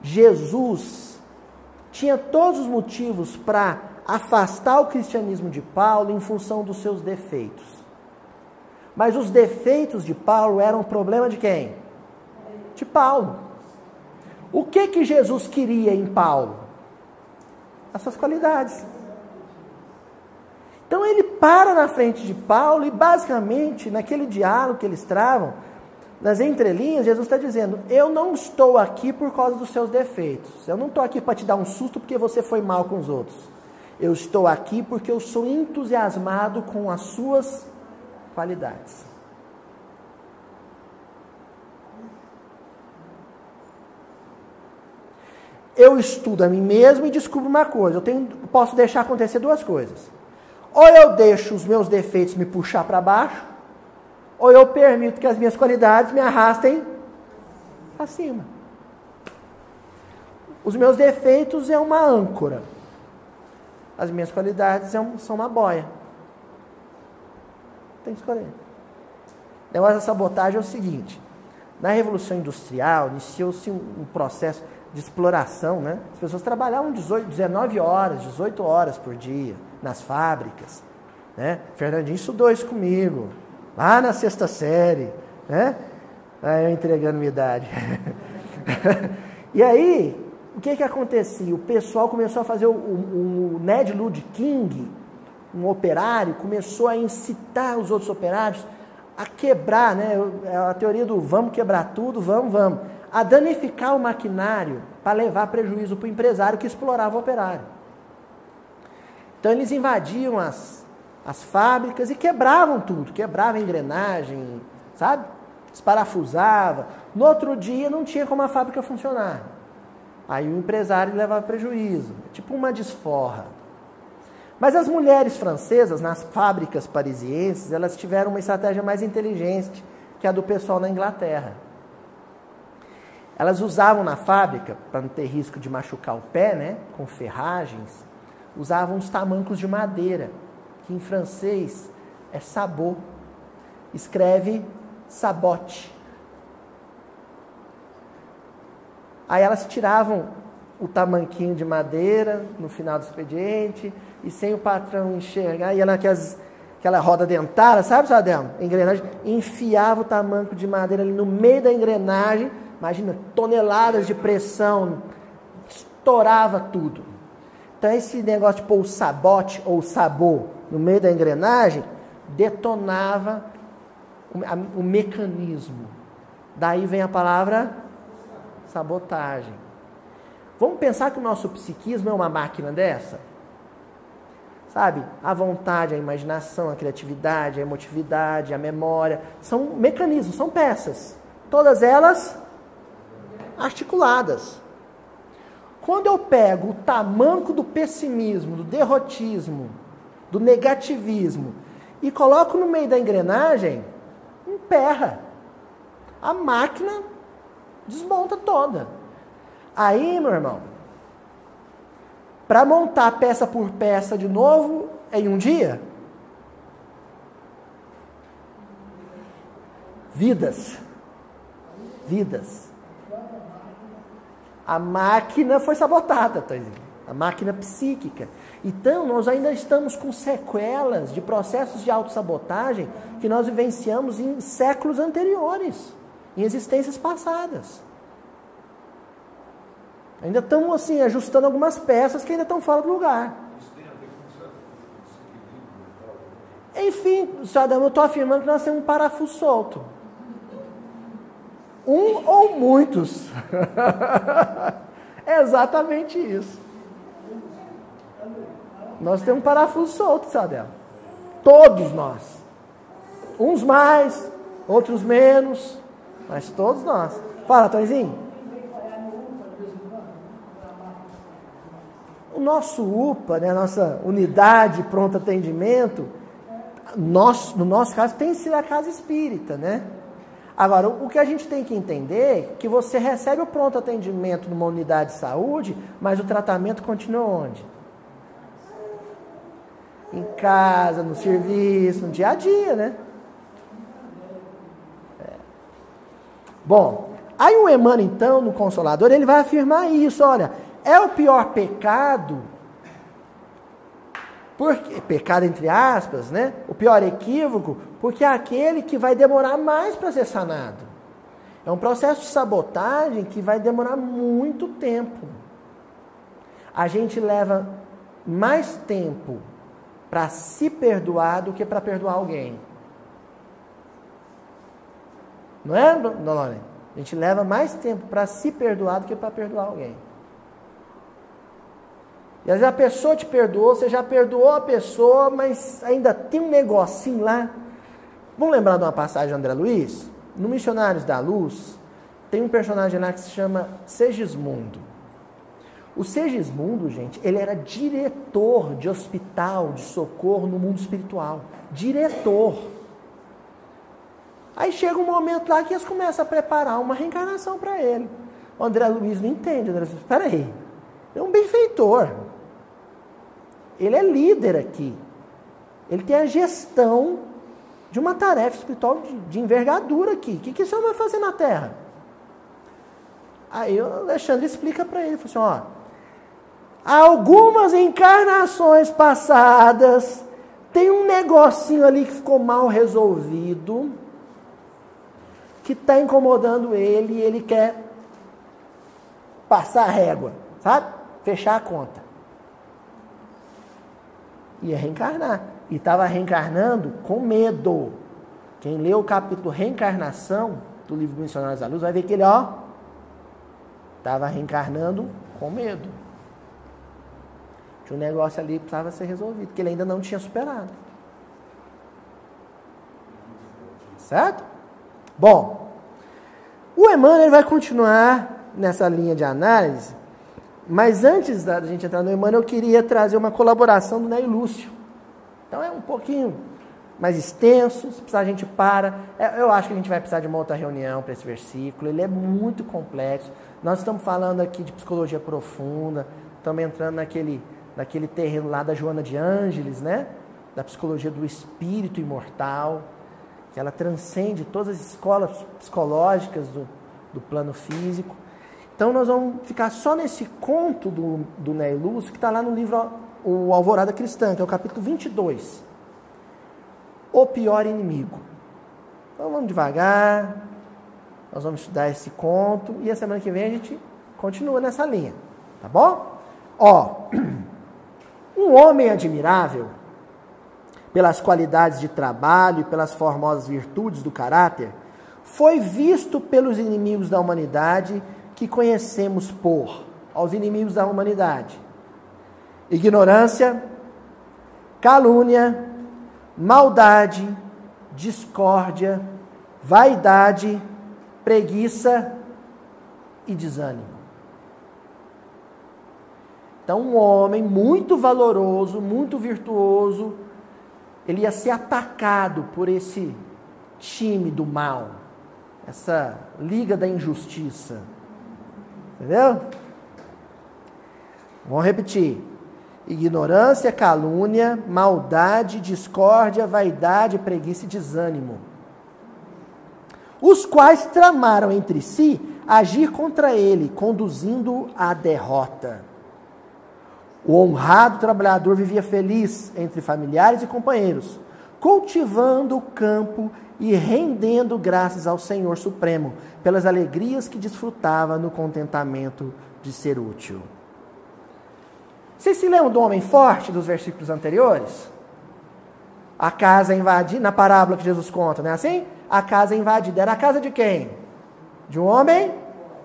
Jesus tinha todos os motivos para afastar o cristianismo de Paulo em função dos seus defeitos. Mas os defeitos de Paulo eram problema de quem? De Paulo. O que que Jesus queria em Paulo? As suas qualidades. Então ele para na frente de Paulo e basicamente naquele diálogo que eles travam, nas entrelinhas, Jesus está dizendo: Eu não estou aqui por causa dos seus defeitos. Eu não estou aqui para te dar um susto porque você foi mal com os outros. Eu estou aqui porque eu sou entusiasmado com as suas qualidades. Eu estudo a mim mesmo e descubro uma coisa. Eu tenho, posso deixar acontecer duas coisas. Ou eu deixo os meus defeitos me puxar para baixo, ou eu permito que as minhas qualidades me arrastem acima. Os meus defeitos é uma âncora. As minhas qualidades é são uma boia. Tem que escolher. O negócio da sabotagem é o seguinte: na Revolução Industrial iniciou-se um, um, processo de exploração, né? As pessoas trabalhavam 18, 19 horas, 18 horas por dia nas fábricas. Né? Fernandinho estudou isso comigo, lá na sexta série. Né? Aí eu entregando minha idade. e aí, o que, que acontecia? O pessoal começou a fazer o, o, o Ned Lud King, um operário, começou a incitar os outros operários a quebrar, né? É a teoria do vamos quebrar tudo, vamos, vamos. A danificar o maquinário para levar prejuízo para o empresário que explorava o operário. Então eles invadiam as, as fábricas e quebravam tudo, quebravam a engrenagem, sabe? Desparafusava. No outro dia não tinha como a fábrica funcionar. Aí o empresário levava prejuízo, tipo uma desforra. Mas as mulheres francesas, nas fábricas parisienses, elas tiveram uma estratégia mais inteligente que a do pessoal na Inglaterra. Elas usavam na fábrica, para não ter risco de machucar o pé, né, com ferragens, usavam os tamancos de madeira, que em francês é sabot. Escreve sabote. Aí elas tiravam o tamanquinho de madeira no final do expediente e sem o patrão enxergar, ia naquelas aquela roda dentada, sabe, Sadel? Engrenagem, enfiava o tamanco de madeira ali no meio da engrenagem, imagina, toneladas de pressão, estourava tudo. Então esse negócio de pôr o sabote ou o sabor no meio da engrenagem detonava o, a, o mecanismo. Daí vem a palavra sabotagem. Vamos pensar que o nosso psiquismo é uma máquina dessa? Sabe? A vontade, a imaginação, a criatividade, a emotividade, a memória, são mecanismos, são peças. Todas elas articuladas. Quando eu pego o tamanco do pessimismo, do derrotismo, do negativismo e coloco no meio da engrenagem, emperra. A máquina Desmonta toda. Aí, meu irmão, para montar peça por peça de novo em um dia, vidas. Vidas. A máquina foi sabotada, a máquina psíquica. Então, nós ainda estamos com sequelas de processos de autossabotagem que nós vivenciamos em séculos anteriores. em existências passadas. Ainda estamos assim, ajustando algumas peças que ainda estão fora do lugar. Enfim, Sadam, eu estou afirmando que nós temos um parafuso solto. Um ou muitos. é exatamente isso. Nós temos um parafuso solto, Sadel. Todos nós. Uns mais, outros menos, mas todos nós. Fala, Tonzinho. O nosso UPA, né, a nossa unidade pronto atendimento, nós, no nosso caso, tem sido a casa espírita, né? Agora, o que a gente tem que entender é que você recebe o pronto atendimento numa unidade de saúde, mas o tratamento continua onde? Em casa, no serviço, no dia a dia, né? É. Bom, aí o Emmanuel, então, no Consolador, ele vai afirmar isso, olha, é o pior pecado porque, pecado entre aspas, né? O pior equívoco, porque é aquele que vai demorar mais para ser sanado. É um processo de sabotagem que vai demorar muito tempo. A gente leva mais tempo para se perdoar do que para perdoar alguém. Não é, Dona Lorena? A gente leva mais tempo para se perdoar do que para perdoar alguém. E às vezes a pessoa te perdoou, você já perdoou a pessoa, mas ainda tem um negocinho lá. Vamos lembrar de uma passagem de André Luiz? No Missionários da Luz, tem um personagem lá que se chama Segismundo. O Segismundo, gente, ele era diretor de hospital de socorro no mundo espiritual. Diretor. Aí chega um momento lá que eles começam a preparar uma reencarnação para ele. O André Luiz não entende. André Luiz, espera aí, é um benfeitor. Ele é líder aqui. Ele tem a gestão de uma tarefa espiritual de, de envergadura aqui. O que, que esse homem vai fazer na Terra? Aí o Alexandre explica para ele, assim, ó, algumas encarnações passadas tem um negocinho ali que ficou mal resolvido, que está incomodando ele e ele quer passar a régua, sabe? Fechar a conta ia reencarnar. E estava reencarnando com medo. Quem lê o capítulo Reencarnação do livro Missionários da Luz vai ver que ele, ó, estava reencarnando com medo. Tinha um negócio ali que precisava ser resolvido, que ele ainda não tinha superado. Certo? Bom, o Emmanuel vai continuar nessa linha de análise mas antes da gente entrar no Emmanuel, eu queria trazer uma colaboração do Ney Lúcio. Então é um pouquinho mais extenso, se precisar a gente para. É, eu acho que a gente vai precisar de uma outra reunião para esse versículo, ele é muito complexo. Nós estamos falando aqui de psicologia profunda, estamos entrando naquele, naquele terreno lá da Joana de Ângeles, né? Da psicologia do espírito imortal, que ela transcende todas as escolas psicológicas do, do plano físico. Então nós vamos ficar só nesse conto do, do Ney Lúcio, que está lá no livro O Alvorada Cristã, que é o capítulo 22. O pior inimigo. Então vamos devagar, nós vamos estudar esse conto e a semana que vem a gente continua nessa linha, tá bom? Ó, um homem admirável, pelas qualidades de trabalho e pelas formosas virtudes do caráter, foi visto pelos inimigos da humanidade que conhecemos por aos inimigos da humanidade: ignorância, calúnia, maldade, discórdia, vaidade, preguiça e desânimo. Então, um homem muito valoroso, muito virtuoso, ele ia ser atacado por esse time do mal, essa liga da injustiça. Entendeu? Vamos repetir. Ignorância, calúnia, maldade, discórdia, vaidade, preguiça e desânimo. Os quais tramaram entre si agir contra ele, conduzindo-o à derrota. O honrado trabalhador vivia feliz entre familiares e companheiros, cultivando o campo e rendendo graças ao Senhor Supremo pelas alegrias que desfrutava no contentamento de ser útil. Vocês se lembram do homem forte dos versículos anteriores? A casa invadida, na parábola que Jesus conta, não é assim? A casa invadida. Era a casa de quem? De um homem?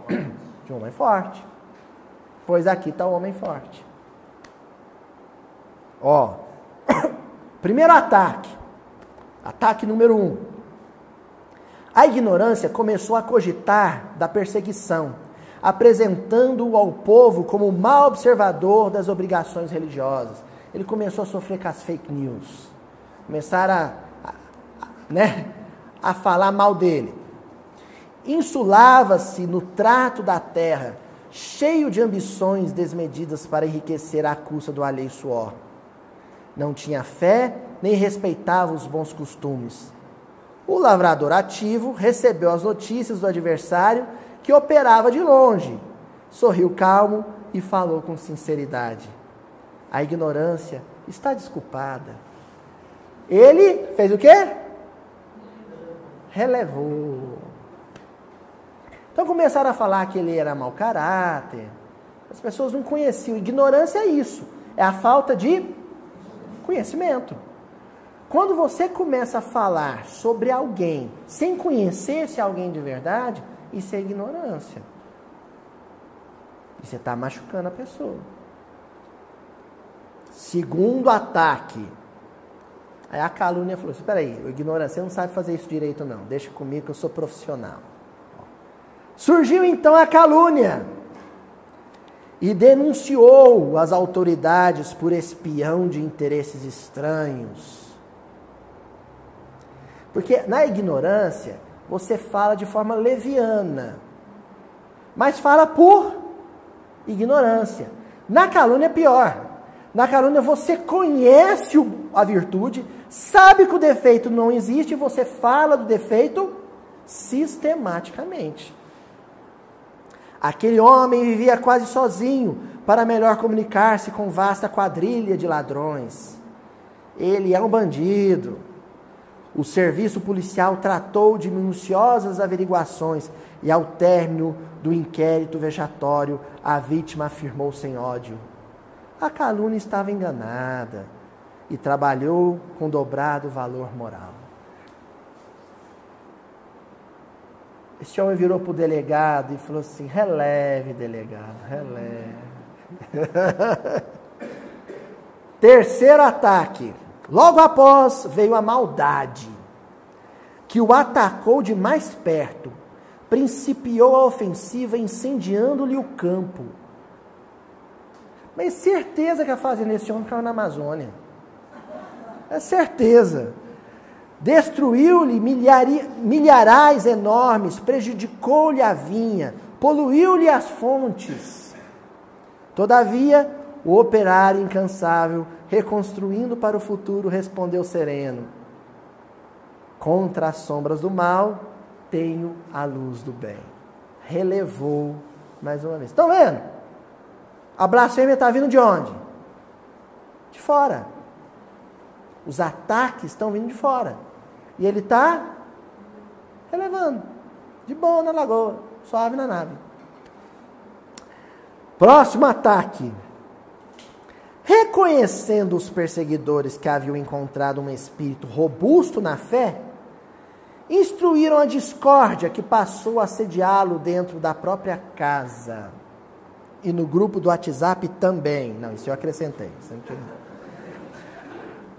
De um homem forte. Pois aqui está o homem forte. Ó, primeiro ataque. Ataque número um. A ignorância começou a cogitar da perseguição, apresentando-o ao povo como mau observador das obrigações religiosas. Ele começou a sofrer com as fake news. Começaram a, a, a né, a falar mal dele. Insulava-se no trato da terra, cheio de ambições desmedidas para enriquecer à custa do alheio suor. Não tinha fé, nem respeitava os bons costumes o lavrador ativo recebeu as notícias do adversário que operava de longe, sorriu calmo e falou com sinceridade. A ignorância está desculpada. Ele fez o quê? Relevou. Então começaram a falar que ele era mau caráter. As pessoas não conheciam. Ignorância é isso. É a falta de conhecimento. Quando você começa a falar sobre alguém sem conhecer esse alguém de verdade, isso é ignorância. E você está machucando a pessoa. Segundo ataque. Aí a calúnia falou: Espera aí, ignorância, você não sabe fazer isso direito, não. Deixa comigo que eu sou profissional. Surgiu então a calúnia e denunciou as autoridades por espião de interesses estranhos. Porque na ignorância, você fala de forma leviana, mas fala por ignorância. Na calúnia é pior. Na calúnia você conhece a virtude, sabe que o defeito não existe e você fala do defeito sistematicamente. Aquele homem vivia quase sozinho para melhor comunicar-se com vasta quadrilha de ladrões. Ele é um bandido. O serviço policial tratou de minuciosas averiguações e, ao término do inquérito vexatório, a vítima afirmou sem ódio: a calúnia estava enganada e trabalhou com dobrado valor moral. Esse homem virou para o delegado e falou assim: releve, delegado, releve. Terceiro ataque. Logo após veio a maldade, que o atacou de mais perto, principiou a ofensiva incendiando-lhe o campo. Mas certeza que a fazenda desse homem ficava na Amazônia. É certeza. Destruiu-lhe milharais enormes, prejudicou-lhe a vinha, poluiu-lhe as fontes. Todavia, o operário incansável reconstruindo para o futuro, respondeu sereno: Contra as sombras do mal, tenho a luz do bem. Relevou mais uma vez. Estão vendo? A blasfêmia está vindo de onde? De fora. Os ataques estão vindo de fora. E ele está relevando. De boa na lagoa, suave na nave. Próximo ataque. Reconhecendo os perseguidores que haviam encontrado um espírito robusto na fé, instruíram a discórdia que passou a sediá-lo dentro da própria casa. E no grupo do WhatsApp também. Não, isso eu acrescentei.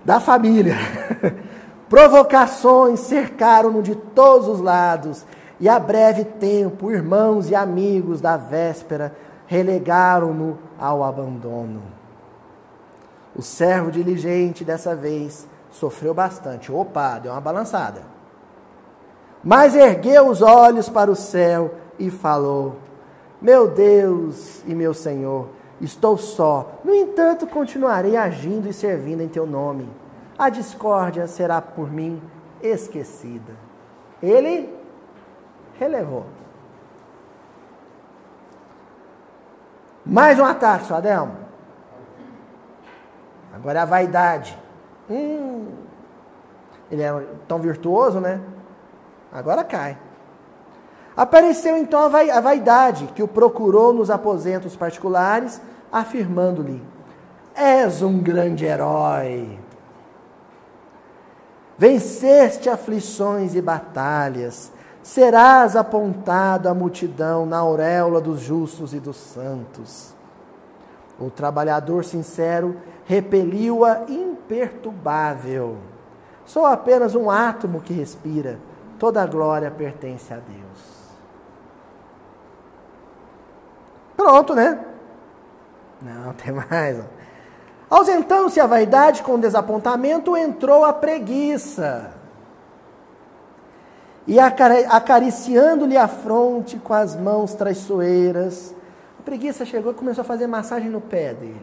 Da família. Provocações cercaram-no de todos os lados, e a breve tempo, irmãos e amigos da véspera relegaram-no ao abandono. O servo diligente dessa vez sofreu bastante. Opa, deu uma balançada. Mas ergueu os olhos para o céu e falou: Meu Deus e meu Senhor, estou só. No entanto, continuarei agindo e servindo em teu nome. A discórdia será por mim esquecida. Ele relevou. Mais um ataque, Adelmo. Agora a vaidade. Hum. Ele era tão virtuoso, né? Agora cai. Apareceu então a vaidade, que o procurou nos aposentos particulares, afirmando-lhe: És um grande herói. Venceste aflições e batalhas, serás apontado à multidão na auréola dos justos e dos santos. O trabalhador sincero repeliu-a imperturbável. Sou apenas um átomo que respira, toda a glória pertence a Deus. Pronto, né? Não, tem mais. Ausentando-se a vaidade com desapontamento, entrou a preguiça. E acariciando-lhe a fronte com as mãos traiçoeiras, a preguiça chegou e começou a fazer massagem no pé dele.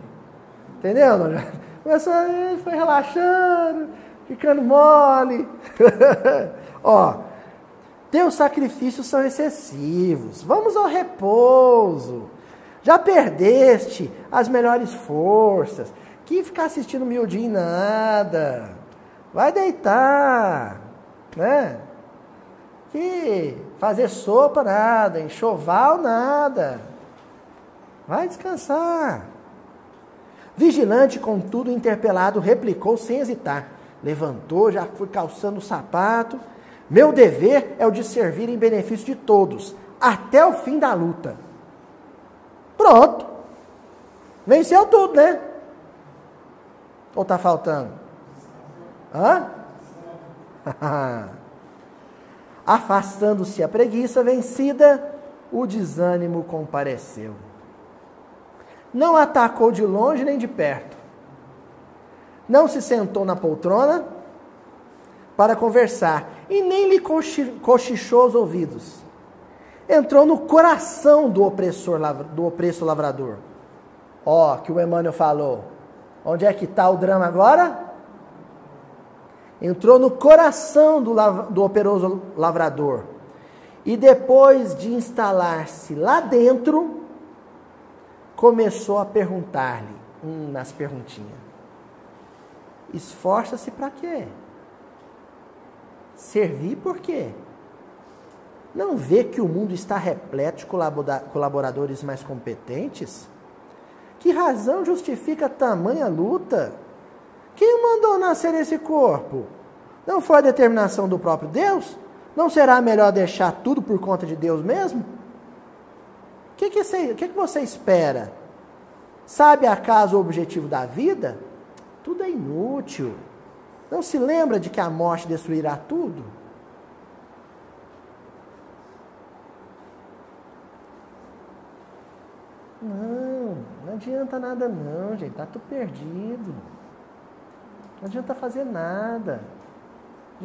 Entendeu? Começou, ele foi relaxando, ficando mole. Ó, teus sacrifícios são excessivos. Vamos ao repouso. Já perdeste as melhores forças. Que ficar assistindo miudinho nada. Vai deitar, né? Que fazer sopa nada, enxoval nada. Vai descansar. Vigilante, contudo, interpelado, replicou sem hesitar. Levantou, já foi calçando o sapato. Meu dever é o de servir em benefício de todos, até o fim da luta. Pronto. Venceu tudo, né? Ou está faltando? Hã? Afastando-se a preguiça vencida, o desânimo compareceu. Não atacou de longe nem de perto. Não se sentou na poltrona para conversar e nem lhe cochichou os ouvidos entrou no coração do opressor, do opresso lavrador. Ó, que o Emmanuel falou. Onde é que está o drama agora? Entrou no coração do, do operoso lavrador. E depois de instalar-se lá dentro, começou a perguntar-lhe, hum, nas perguntinhas: Esforça-se para quê? Servir por quê? Não vê que o mundo está repleto de colaboradores mais competentes? Que razão justifica tamanha luta? Quem mandou nascer esse corpo? Não foi a determinação do próprio Deus? Não será melhor deixar tudo por conta de Deus mesmo? O que, que, você, que, que você espera? Sabe acaso o objetivo da vida? Tudo é inútil. Não se lembra de que a morte destruirá tudo? Não, não adianta nada não, gente. Tá tudo perdido. Não adianta fazer nada.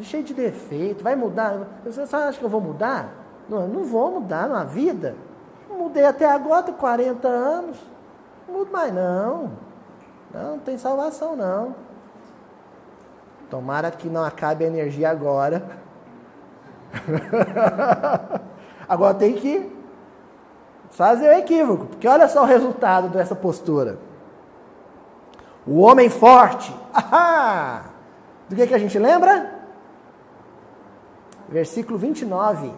Cheio de defeito. Vai mudar? Você acha que eu vou mudar? Não, eu não vou mudar na vida. Mudei até agora, tenho 40 anos. Não mudo mais não. Não, não tem salvação não. Tomara que não acabe a energia agora. agora tem que fazer o equívoco, porque olha só o resultado dessa postura. O homem forte, do que, que a gente lembra? Versículo 29.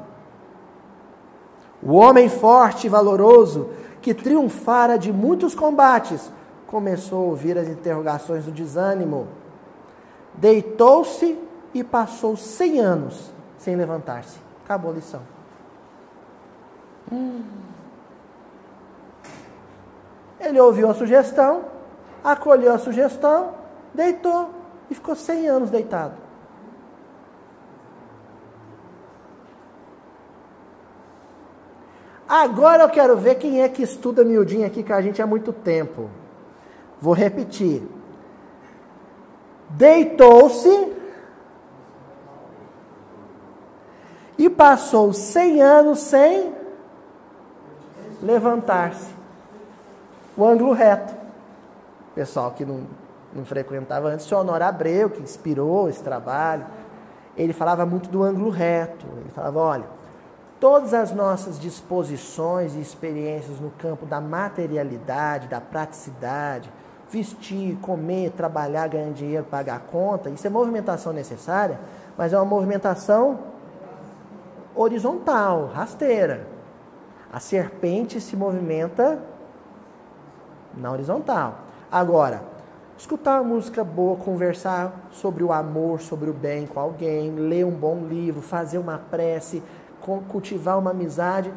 O homem forte e valoroso, que triunfara de muitos combates, começou a ouvir as interrogações do desânimo. Deitou-se e passou cem anos sem levantar-se. Acabou a lição. Hum. Ele ouviu a sugestão, acolheu a sugestão, deitou e ficou 100 anos deitado. Agora eu quero ver quem é que estuda miudinho aqui com a gente há muito tempo. Vou repetir. Deitou-se e passou 100 anos sem levantar-se o ângulo reto. Pessoal que não, não frequentava antes, o Honor Abreu, que inspirou esse trabalho, ele falava muito do ângulo reto. Ele falava: olha, todas as nossas disposições e experiências no campo da materialidade, da praticidade, vestir, comer, trabalhar, ganhar dinheiro, pagar a conta. Isso é movimentação necessária, mas é uma movimentação horizontal, rasteira. A serpente se movimenta na horizontal. Agora, escutar uma música boa, conversar sobre o amor, sobre o bem com alguém, ler um bom livro, fazer uma prece, cultivar uma amizade,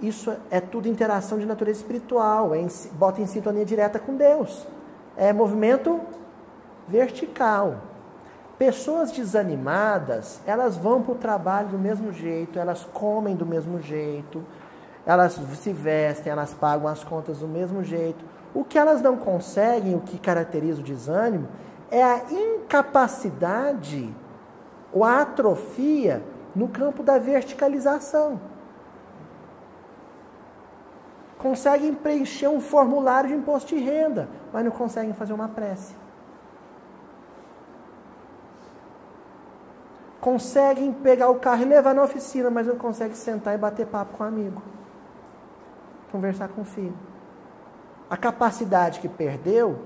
isso é tudo interação de natureza espiritual, é em, bota em sintonia direta com Deus. É movimento vertical. Pessoas desanimadas, elas vão para o trabalho do mesmo jeito, elas comem do mesmo jeito, elas se vestem, elas pagam as contas do mesmo jeito. O que elas não conseguem, o que caracteriza o desânimo, é a incapacidade ou a atrofia no campo da verticalização. Conseguem preencher um formulário de imposto de renda, mas não conseguem fazer uma prece. Conseguem pegar o carro e levar na oficina, mas não conseguem sentar e bater papo com um amigo. Conversar com o filho. A capacidade que perdeu,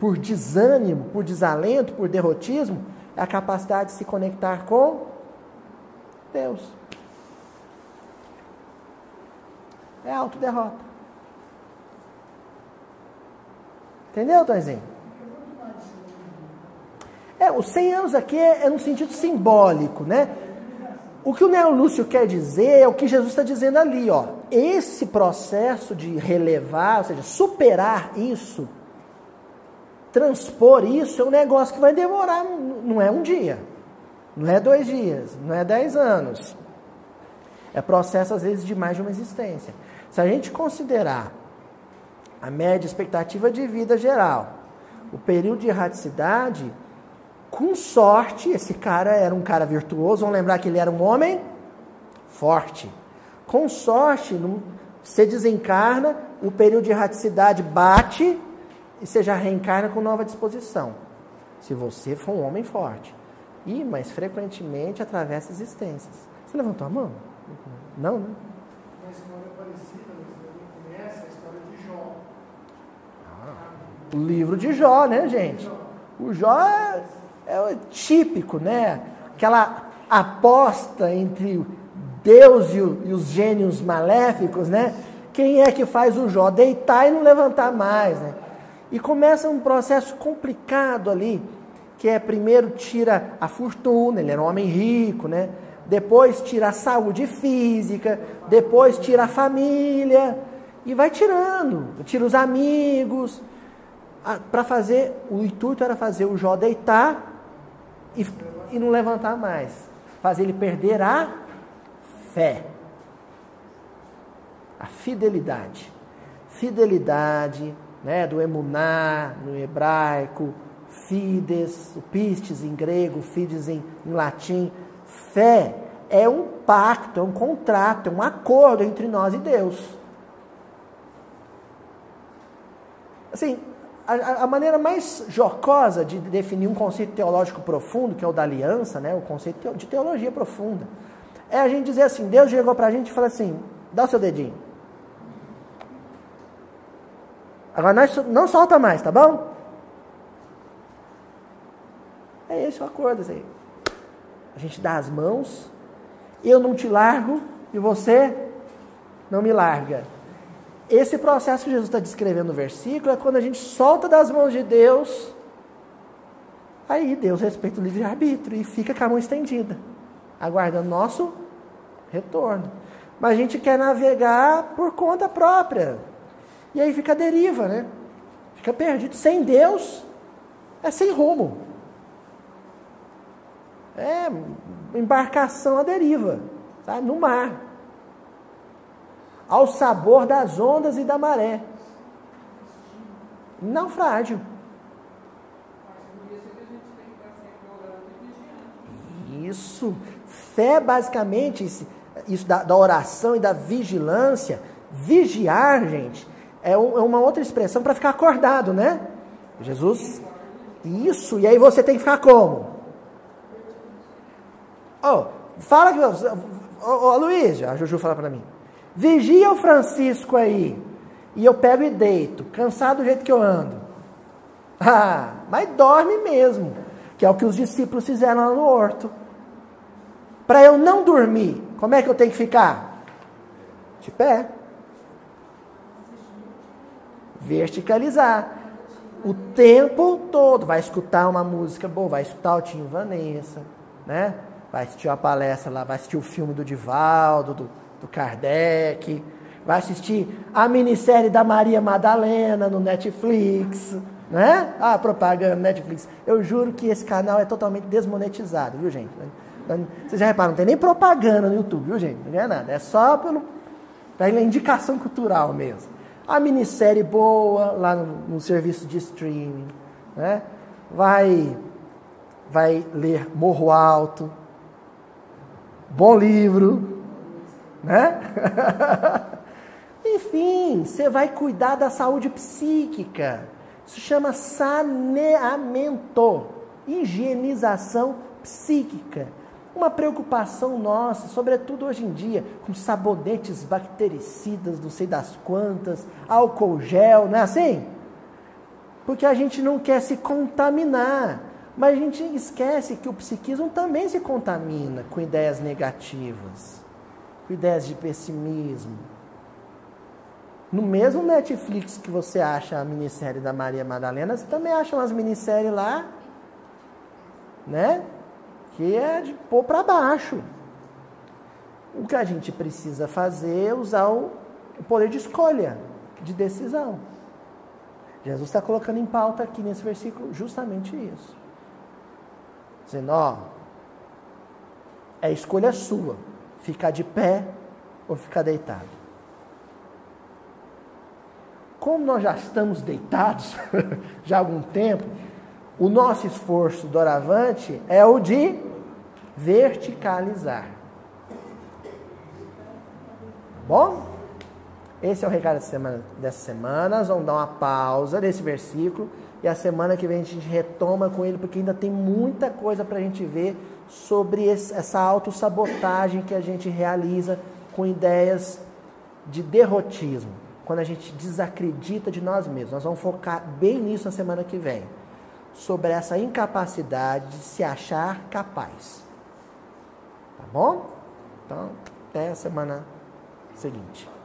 por desânimo, por desalento, por derrotismo, é a capacidade de se conectar com Deus. É autoderrota. Entendeu, Tonzinho? É, os 100 anos aqui é, é no sentido simbólico, né? O que o Neo Lúcio quer dizer é o que Jesus está dizendo ali, ó. Esse processo de relevar, ou seja, superar isso, transpor isso, é um negócio que vai demorar, não é um dia. Não é dois dias, não é dez anos. É processo, às vezes, de mais de uma existência. Se a gente considerar a média expectativa de vida geral, o período de erraticidade, com sorte, esse cara era um cara virtuoso, vamos lembrar que ele era um homem forte. Com sorte, você desencarna, o período de erraticidade bate e você já reencarna com nova disposição. Se você for um homem forte. E, mais frequentemente, atravessa existências. Você levantou a mão? Não, né? Uma história parecida, conhece a história de Jó. Ah, o livro de Jó, né, gente? O Jó é, é típico, né? Aquela aposta entre Deus e, o, e os gênios maléficos, né? Quem é que faz o Jó deitar e não levantar mais, né? E começa um processo complicado ali que é primeiro tira a fortuna, ele era um homem rico, né? Depois tira a saúde física, depois tira a família e vai tirando, tira os amigos. Para fazer, o intuito era fazer o Jó deitar e, e não levantar mais, fazer ele perder a fé, a fidelidade, fidelidade, né, do emuná no hebraico, fides, o pistes em grego, fides em, em latim. Fé é um pacto, é um contrato, é um acordo entre nós e Deus. Assim, a, a, maneira mais jocosa de definir um conceito teológico profundo, que é o da aliança, né, o conceito de teologia profunda, é a gente dizer assim: Deus chegou para a gente e falou assim: dá o seu dedinho. Agora nós não solta mais, tá bom? É esse o acordo. Assim. A gente dá as mãos, eu não te largo e você não me larga. Esse processo que Jesus está descrevendo no versículo é quando a gente solta das mãos de Deus, aí Deus respeita o livre-arbítrio e fica com a mão estendida, aguardando nosso retorno. Mas a gente quer navegar por conta própria. E aí fica a deriva, né? Fica perdido. Sem Deus, é sem rumo. É embarcação à deriva, sabe? no mar. Ao sabor das ondas e da maré. Naufrágio. Isso. Fé, basicamente, isso da, da, oração e da vigilância. Vigiar, gente, é, um, é uma outra expressão para ficar acordado, né? Jesus. Isso. E aí você tem que ficar como? Oh, fala que. Ô, oh, Luiz, a Juju fala para mim. Vigia o Francisco aí. E eu pego e deito, cansado do jeito que eu ando. Ah, mas dorme mesmo, que é o que os discípulos fizeram lá no horto. Para eu não dormir, como é que eu tenho que ficar? De pé. Verticalizar. O tempo todo. Vai escutar uma música boa, vai escutar o Tim Vanessa, né? Vai assistir uma palestra lá, vai assistir o filme do Divaldo, do, do Kardec, vai assistir a minissérie da Maria Madalena no Netflix, né? Ah, propaganda Netflix. Eu juro que esse canal é totalmente desmonetizado, viu, gente? Vocês já repararam, não tem nem propaganda no YouTube, viu, gente? Não ganha nada. É só pelo, pela indicação cultural mesmo. A minissérie boa lá no, no serviço de streaming, né? Vai, vai ler Morro Alto, bom livro, né? Enfim, você vai cuidar da saúde psíquica. Isso chama saneamento, higienização psíquica. Uma preocupação nossa, sobretudo hoje em dia, com sabonetes bactericidas, não sei das quantas, álcool gel, não é assim? Porque a gente não quer se contaminar. Mas a gente esquece que o psiquismo também se contamina com ideias negativas, com ideias de pessimismo. No mesmo Netflix que você acha a minissérie da Maria Madalena, você também acha umas minisséries lá, né? Que é de pôr para baixo. O que a gente precisa fazer é usar o poder de escolha, de decisão. Jesus está colocando em pauta aqui nesse versículo justamente isso dizendo: ó, é escolha sua, ficar de pé ou ficar deitado. Como nós já estamos deitados já há algum tempo, o nosso esforço doravante é o de verticalizar. Bom? Esse é o recado dessa semana, dessa semana. Nós vamos dar uma pausa desse versículo e a semana que vem a gente retoma com ele, porque ainda tem muita coisa para a gente ver sobre esse, essa autossabotagem que a gente realiza com ideias de derrotismo, quando a gente desacredita de nós mesmos. Nós vamos focar bem nisso na semana que vem, sobre essa incapacidade de se achar capaz. Tá bom? Então, até a semana seguinte.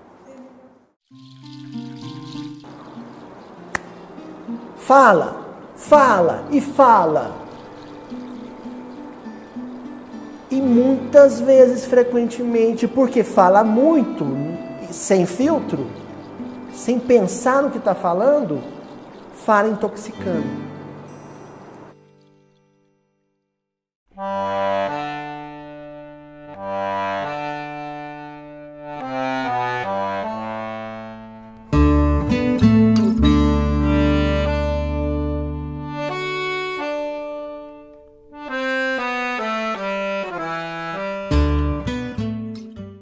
Fala, fala e fala. E muitas vezes, frequentemente, porque fala muito, sem filtro, sem pensar no que está falando, fala intoxicando.